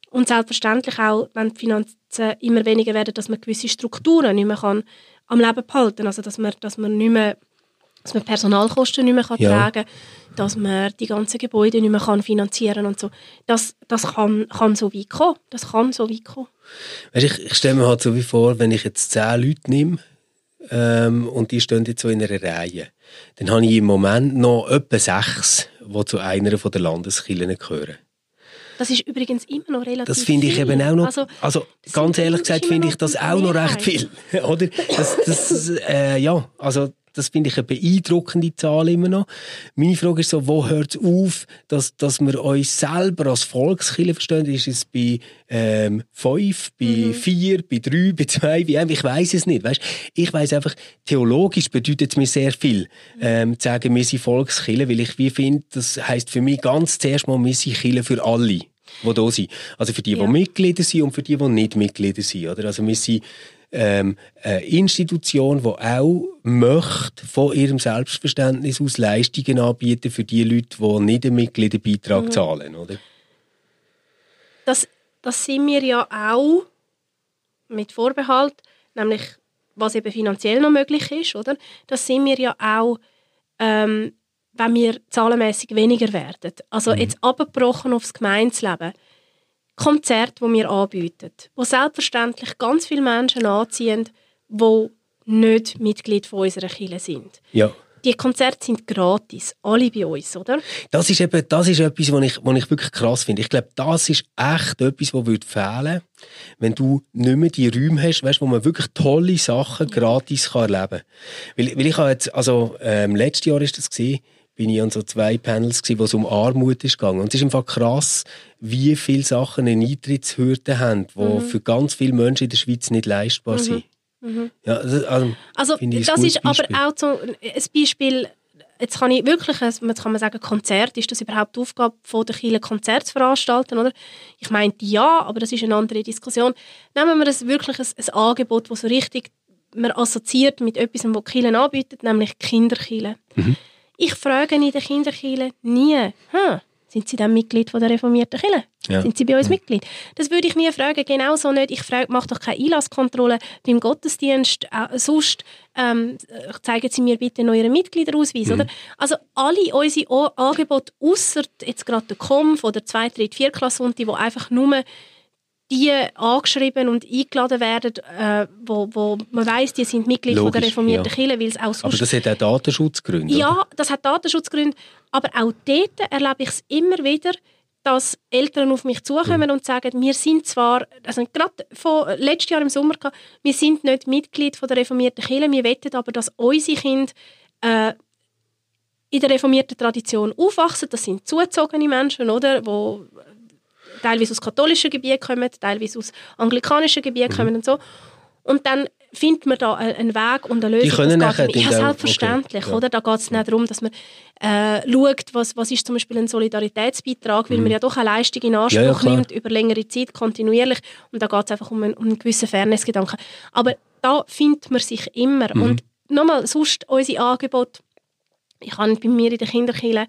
und selbstverständlich auch, wenn die Finanzen immer weniger werden, dass man gewisse Strukturen nicht mehr kann am Leben behalten Also dass man, dass man nicht mehr dass man Personalkosten nicht mehr kann ja. tragen kann, dass man die ganzen Gebäude nicht mehr kann finanzieren und so. Das, das kann, kann so weit kommen. Das kann so weit kommen. Weißt, ich, ich stelle mir halt so wie vor, wenn ich jetzt zehn Leute nehme ähm, und die stehen jetzt so in einer Reihe, dann habe ich im Moment noch etwa sechs, die zu einer der Landeskirchen gehören. Das ist übrigens immer noch relativ Das finde ich eben auch noch, also, also ganz ehrlich gesagt finde ich das auch noch recht viel, oder? Das, das, äh, ja, also das finde ich eine beeindruckende Zahl immer noch. Meine Frage ist so, wo hört es auf, dass, dass wir uns selber als Volkskirche verstehen? Ist es bei ähm, fünf, bei mhm. vier, bei drei, bei zwei, bei einem? Ich weiß es nicht. Weißt? Ich weiß einfach, theologisch bedeutet es mir sehr viel, ähm, zu sagen, wir sind Volkskirche, weil ich wie finde, das heißt für mich ganz zuerst mal, wir sind Kirche für alle die da sind. Also für die, ja. die Mitglieder sind und für die, die nicht Mitglieder sind. Oder? Also wir sind ähm, eine Institution, die auch möchte von ihrem Selbstverständnis aus Leistungen anbieten für die Leute, die nicht einen Mitgliederbeitrag mhm. zahlen. Oder? Das, das sind wir ja auch mit Vorbehalt, nämlich was eben finanziell noch möglich ist, oder? Das sind wir ja auch ähm, wenn wir zahlenmäßig weniger werden. Also mhm. jetzt abgebrochen aufs Gemeinsleben. Konzerte, die wir anbieten, wo selbstverständlich ganz viele Menschen anziehen, die nicht Mitglied von unserer Kirche sind. Ja. die Konzerte sind gratis, alle bei uns, oder? Das ist eben, das ist etwas, was ich, was ich wirklich krass finde. Ich glaube, das ist echt etwas, was würde fehlen, wenn du nicht mehr die Räume hast, weißt, wo man wirklich tolle Sachen gratis kann erleben kann. Weil, weil ich habe jetzt, also ähm, letztes Jahr ist das gesehen, bin ich an so zwei Panels gewesen, wo es um Armut ist gegangen. Und es ist einfach krass, wie viele Sachen eine Eintrittshürde haben, die mhm. für ganz viele Menschen in der Schweiz nicht leistbar mhm. sind. Mhm. Ja, also, also, also das ist aber auch so ein Beispiel, jetzt kann ich wirklich, jetzt kann man sagen, Konzert, ist das überhaupt die Aufgabe von der Kirche, Konzert zu veranstalten, oder? Ich meinte ja, aber das ist eine andere Diskussion. Nehmen wir das wirklich ein, ein Angebot, das so richtig man assoziiert mit etwas, was Kirche anbietet, nämlich Kinderkirche. Mhm. Ich frage in der Kinderkirche nie, hm, sind Sie dann Mitglied von der reformierten Kirche? Ja. Sind Sie bei uns ja. Mitglied? Das würde ich nie fragen, genauso nicht. Ich frage, mache doch keine Einlasskontrolle beim Gottesdienst. Äh, sonst ähm, zeigen Sie mir bitte euren Mitgliederausweis. Mhm. Oder? Also alle unsere Angebote, außer jetzt gerade der KOMF oder 2, 3, 4 Klasse, die einfach nur die angeschrieben und eingeladen werden, äh, wo, wo man weiß, die sind Mitglied Logisch, von der reformierten ja. Kirche, weil es auch Aber das hat auch Datenschutzgründe. Ja, oder? das hat Datenschutzgründe, aber auch dort erlebe ich es immer wieder, dass Eltern auf mich zukommen mhm. und sagen, wir sind zwar, also gerade von letztes Jahr im Sommer, wir sind nicht Mitglied von der reformierten Kirche, wir wettet aber, dass unsere Kinder äh, in der reformierten Tradition aufwachsen. Das sind zugezogene Menschen, oder, wo teilweise aus katholischen Gebieten kommen, teilweise aus anglikanischen Gebieten mhm. kommen und so. Und dann findet man da einen Weg und eine Lösung. Die können das geht ja, selbstverständlich, okay. oder? Da geht es nicht darum, dass man äh, schaut, was, was ist zum Beispiel ein Solidaritätsbeitrag, weil mhm. man ja doch eine Leistung in Anspruch ja, ja, nimmt, über längere Zeit, kontinuierlich. Und da geht es einfach um einen, um einen gewissen Fairnessgedanken. Aber da findet man sich immer. Mhm. Und nochmal, sonst unsere Angebote, ich habe bei mir in der Kinderkirche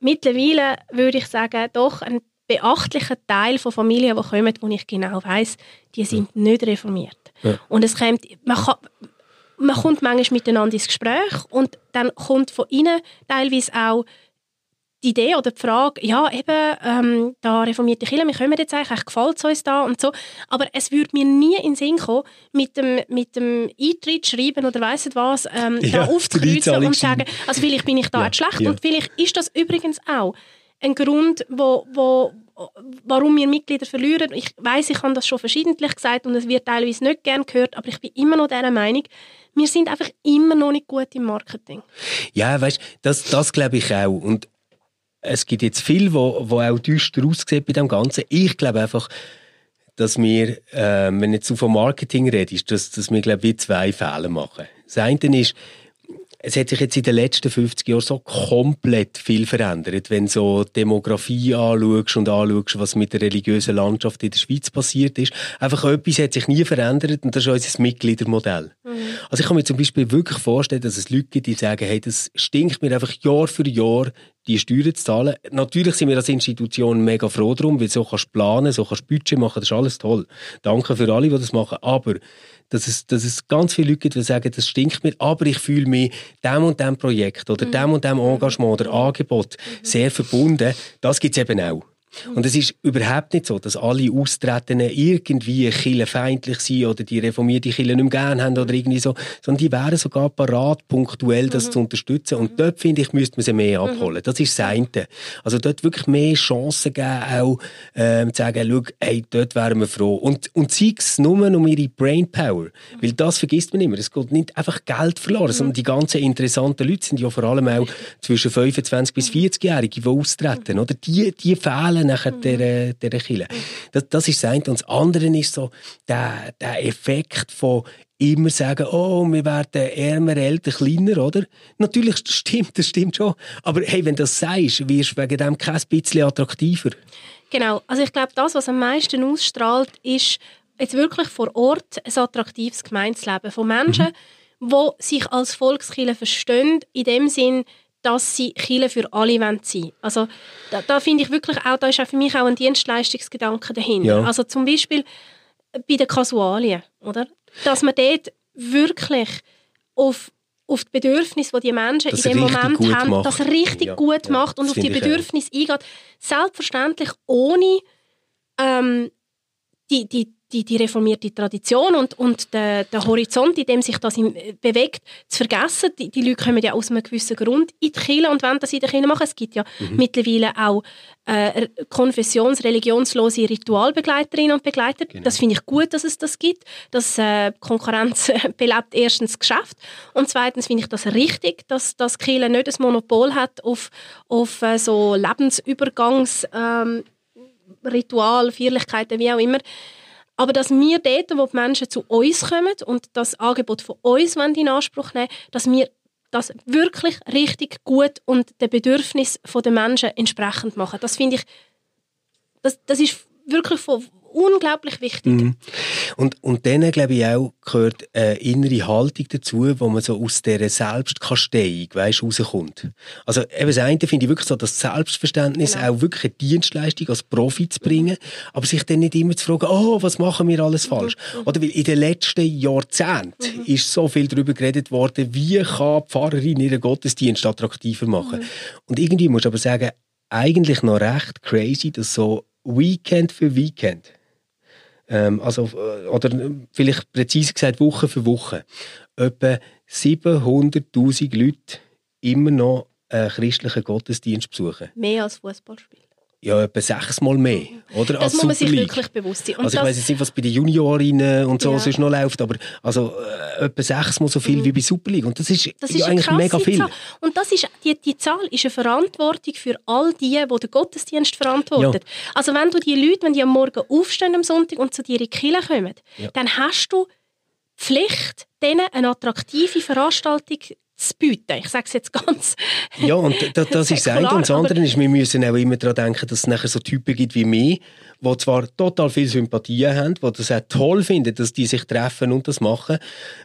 mittlerweile, würde ich sagen, doch ein beachtlichen Teil von Familien, die kommen, wo ich genau weiß, die sind ja. nicht reformiert. Ja. Und es kommt, man, kann, man kommt manchmal miteinander ins Gespräch und dann kommt von ihnen teilweise auch die Idee oder die Frage, ja, eben, ähm, da reformierte Kirche, wir kommen jetzt eigentlich, gefällt es uns da und so. Aber es würde mir nie in den Sinn kommen, mit dem, mit dem Eintritt schreiben oder weiss nicht was, ähm, ja, da aufzukreuzen und sagen, also vielleicht bin ich da ja, schlecht ja. und vielleicht ist das übrigens auch ein Grund, wo, wo, warum wir Mitglieder verlieren. Ich weiß, ich habe das schon verschiedentlich gesagt und es wird teilweise nicht gern gehört, aber ich bin immer noch dieser Meinung, wir sind einfach immer noch nicht gut im Marketing. Ja, weißt, das, das glaube ich auch. Und es gibt jetzt viel, wo, wo auch düster aussieht bei dem Ganzen. Ich glaube einfach, dass wir, äh, wenn jetzt von Marketing redest, dass, dass wir, glaube ich, zwei Fehler machen. Das eine ist, es hat sich jetzt in den letzten 50 Jahren so komplett viel verändert, wenn du so Demografie anschaust und anschaust, was mit der religiösen Landschaft in der Schweiz passiert ist. Einfach etwas hat sich nie verändert und das ist unser Mitgliedermodell. Mhm. Also ich kann mir zum Beispiel wirklich vorstellen, dass es Leute gibt, die sagen, hey, das stinkt mir einfach Jahr für Jahr, die Steuern zu zahlen. Natürlich sind wir als Institution mega froh darum, weil so kannst du planen, so kannst du Budget machen, das ist alles toll. Danke für alle, die das machen. Aber dass es, dass es ganz viele Leute gibt, die sagen, das stinkt mir, aber ich fühle mich dem und dem Projekt oder mhm. dem und dem Engagement oder Angebot mhm. sehr verbunden. Das gibt es eben auch. Und es ist überhaupt nicht so, dass alle Austretenden irgendwie killenfeindlich sind oder die reformierte Kille nicht mehr gerne haben oder irgendwie so, sondern die wären sogar parat, punktuell das mhm. zu unterstützen. Und dort, finde ich, müsste man sie mehr mhm. abholen. Das ist das eine. Also dort wirklich mehr Chancen geben, auch ähm, zu sagen, schau, hey, dort wären wir froh. Und, und sei es nur um ihre Brainpower. Mhm. Weil das vergisst man immer. Es geht nicht einfach Geld verloren, sondern die ganzen interessanten Leute sind ja vor allem auch zwischen 25 bis 40-Jährige, die austreten. Oder? Die, die fehlen nachher mhm. dieser, dieser Kirche. Das, das ist das eine. Und das andere ist so der, der Effekt von immer sagen, oh, wir werden ärmer, älter, kleiner, oder? Natürlich, stimmt, das stimmt schon. Aber hey, wenn du das sagst, wirst du wegen dem kein bisschen attraktiver. Genau. Also ich glaube, das, was am meisten ausstrahlt, ist jetzt wirklich vor Ort ein attraktives Gemeinsleben von Menschen, mhm. die sich als Volkskirche verstehen, in dem Sinn, dass sie Chile für alle sein wollen. Also da, da finde ich wirklich auch, da ist auch für mich auch ein Dienstleistungsgedanke dahinter. Ja. Also zum Beispiel bei den Kasualien, oder? Dass man dort wirklich auf auf die Bedürfnisse, die die Menschen das in dem Moment haben, macht. das richtig ja, gut ja, macht und auf die Bedürfnisse eingeht. Selbstverständlich ohne ähm, die, die, die, die reformierte Tradition und, und der, der Horizont, in dem sich das im, bewegt, zu vergessen. Die, die Leute kommen ja aus einem gewissen Grund in die Kirche und wollen das in der Kirche machen. Es gibt ja mhm. mittlerweile auch äh, konfessions-, religionslose Ritualbegleiterinnen und Begleiter. Genau. Das finde ich gut, dass es das gibt. Das äh, Konkurrenz belebt erstens das Geschäft und zweitens finde ich das richtig, dass, dass Kirche nicht ein Monopol hat auf, auf äh, so Lebensübergangs- ähm, Ritual, Feierlichkeiten, wie auch immer. Aber dass wir dort, wo die Menschen zu uns kommen und das Angebot von uns in Anspruch nehmen dass wir das wirklich richtig gut und den Bedürfnissen der Menschen entsprechend machen. Das finde ich, das, das ist wirklich von, unglaublich wichtig. Mhm. Und, und dann, glaube ich, auch gehört eine innere Haltung dazu, wo man so aus dieser Selbstkasteiung, weißt, rauskommt. Also, eben das eine finde ich wirklich so, das Selbstverständnis, genau. auch wirklich eine Dienstleistung als Profi zu bringen, aber sich dann nicht immer zu fragen, oh, was machen wir alles mhm. falsch? Mhm. Oder weil in den letzten Jahrzehnten mhm. ist so viel darüber geredet worden, wie kann die Pfarrerin ihren Gottesdienst attraktiver machen. Mhm. Und irgendwie muss ich aber sagen, eigentlich noch recht crazy, dass so Weekend für Weekend ähm, also, äh, oder vielleicht präzise gesagt Woche für Woche, etwa 700'000 Leute immer noch einen christlichen Gottesdienst besuchen. Mehr als Fußballspiel ja, etwa sechsmal mehr. Oder? Das als muss man sich wirklich bewusst sein. Und also ich weiß jetzt nicht, was bei den Juniorinnen und so ja. sonst noch läuft, aber also äh, etwa sechsmal so viel mhm. wie bei Super League. Und das ist, das ist ja eigentlich mega viel. Zahl. Und das ist, die, die Zahl ist eine Verantwortung für all die, die den Gottesdienst verantworten. Ja. Also wenn du die Leute, wenn die am Morgen aufstehen am Sonntag und zu dir in die Kirche kommen, ja. dann hast du Pflicht, denen eine attraktive Veranstaltung zu bieten. Ich sage es jetzt ganz. Ja, und das, das ist das eine. Und das andere ist, wir müssen auch immer daran denken, dass es nachher so Typen gibt wie mich, die zwar total viel Sympathie haben, die das auch toll finden, dass die sich treffen und das machen,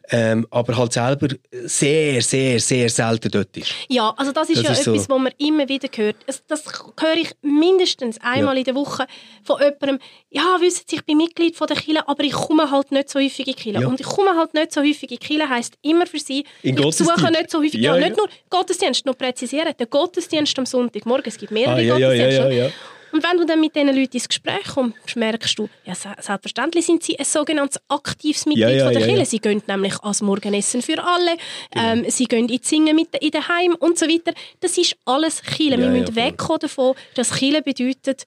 ähm, aber halt selber sehr, sehr, sehr selten dort ist. Ja, also das ist das ja ist etwas, so. was man immer wieder hört. Das, das höre ich mindestens einmal ja. in der Woche von jemandem, ja, wissen Sie, ich bin Mitglied von der Kirche, aber ich komme halt nicht so häufig in die Kirche. Ja. Und ich komme halt nicht so häufig in die Kirche, heisst immer für Sie, in ich besuche nicht so häufig, ja, ja, nicht nur Gottesdienst, noch präzisieren, der Gottesdienst am Sonntagmorgen, es gibt mehrere ah, Gottesdienste. Und wenn du dann mit diesen Leuten ins Gespräch kommst, merkst du, ja, selbstverständlich sind sie ein sogenanntes aktives Mitglied ja, ja, von der ja, Kirche. Sie gehen nämlich als Morgenessen für alle, genau. ähm, sie gehen ins Singen mit in den Heim und so weiter. Das ist alles Kirche. Wir müssen wegkommen davon, dass Kirche bedeutet,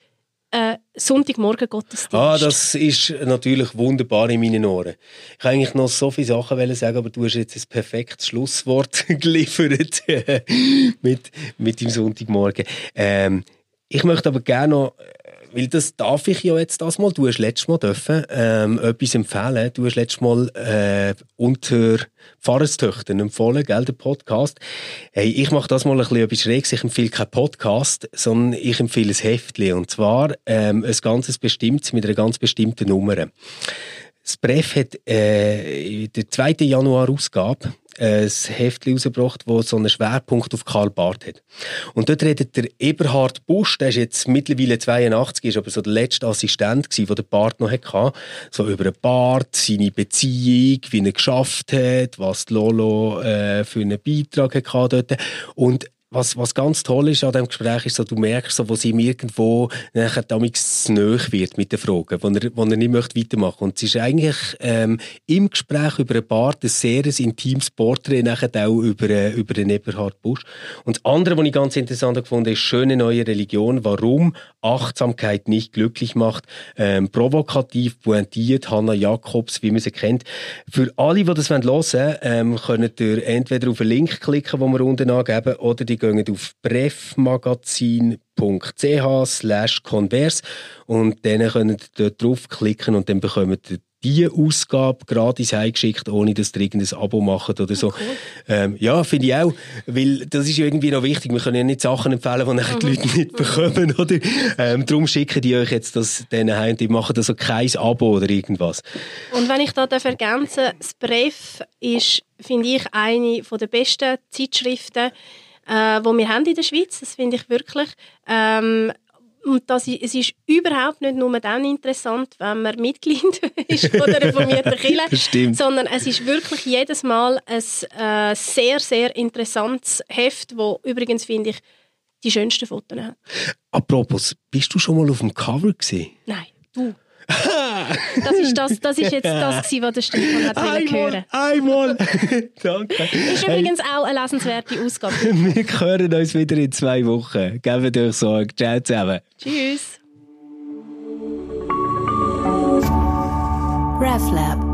äh, Sonntagmorgen Gottesdienst. Ah, das ist natürlich wunderbar in meinen Ohren. Ich wollte eigentlich noch so viele Sachen sagen, aber du hast jetzt ein perfektes Schlusswort geliefert mit, mit dem Sonntagmorgen. Ähm, ich möchte aber gerne noch, weil das darf ich ja jetzt das mal, du hast letztes Mal dürfen, ähm, etwas empfehlen. Du hast letztes Mal äh, unter Pfarrerstöchtern empfohlen, gell, der Podcast. Hey, ich mache das mal ein bisschen etwas Schräges. Ich empfehle keinen Podcast, sondern ich empfehle ein Heftchen. Und zwar ähm, ein ganzes bestimmtes mit einer ganz bestimmten Nummer. Das Bref hat äh, der 2. Januar-Ausgabe ein Heft rausgebracht, das so einen Schwerpunkt auf Karl Barth hat. Und dort redet der Eberhard Busch, der ist jetzt mittlerweile 82, ist aber so der letzte Assistent gewesen, den der Barth noch hatte, so über den Barth, seine Beziehung, wie er geschafft hat, was Lolo äh, für einen Beitrag hatte dort. Und was, was ganz toll ist an diesem Gespräch, ist so, du merkst, so, wo sie ihm irgendwo nachher damals nöch wird mit den Fragen, wo er, wo er nicht möchte weitermachen Und es ist eigentlich ähm, im Gespräch über ein paar ein sehr intimes Porträt auch über, äh, über den Eberhard Busch. Und das andere, was ich ganz interessant gefunden ist «Schöne neue Religion, warum Achtsamkeit nicht glücklich macht». Ähm, provokativ, pointiert, Hanna Jakobs, wie man sie kennt. Für alle, die das hören wollen, ähm, können ihr entweder auf einen Link klicken, den wir unten angeben, oder die gehen auf brefmagazin.ch slash converse und dann könnt ihr dort draufklicken und dann bekommt ihr die Ausgabe gratis heimgeschickt, ohne dass ihr irgendein Abo macht oder so. Oh, cool. ähm, ja, finde ich auch, weil das ist irgendwie noch wichtig. Wir können ja nicht Sachen empfehlen, die nachher die Leute nicht bekommen, oder? Ähm, darum schicken die euch jetzt das denen heim, die machen also kein Abo oder irgendwas. Und wenn ich da ergänzen das Bref ist, finde ich, eine der besten Zeitschriften, äh, wo wir haben in der Schweiz. Das finde ich wirklich. Ähm, und das, es ist überhaupt nicht nur dann interessant, wenn man Mitglied ist von der reformierten Kirche, sondern es ist wirklich jedes Mal ein äh, sehr, sehr interessantes Heft, wo übrigens, finde ich, die schönsten Fotos hat. Apropos, bist du schon mal auf dem Cover gesehen? Nein, du. Das ist, das, das ist jetzt das, gewesen, was der Stefan hat einmal, hören einmal. Danke. Ist übrigens auch eine lesenswerte Ausgabe. Wir hören uns wieder in zwei Wochen. Gebt euch Sorge. Ciao zusammen. Tschüss. RefLab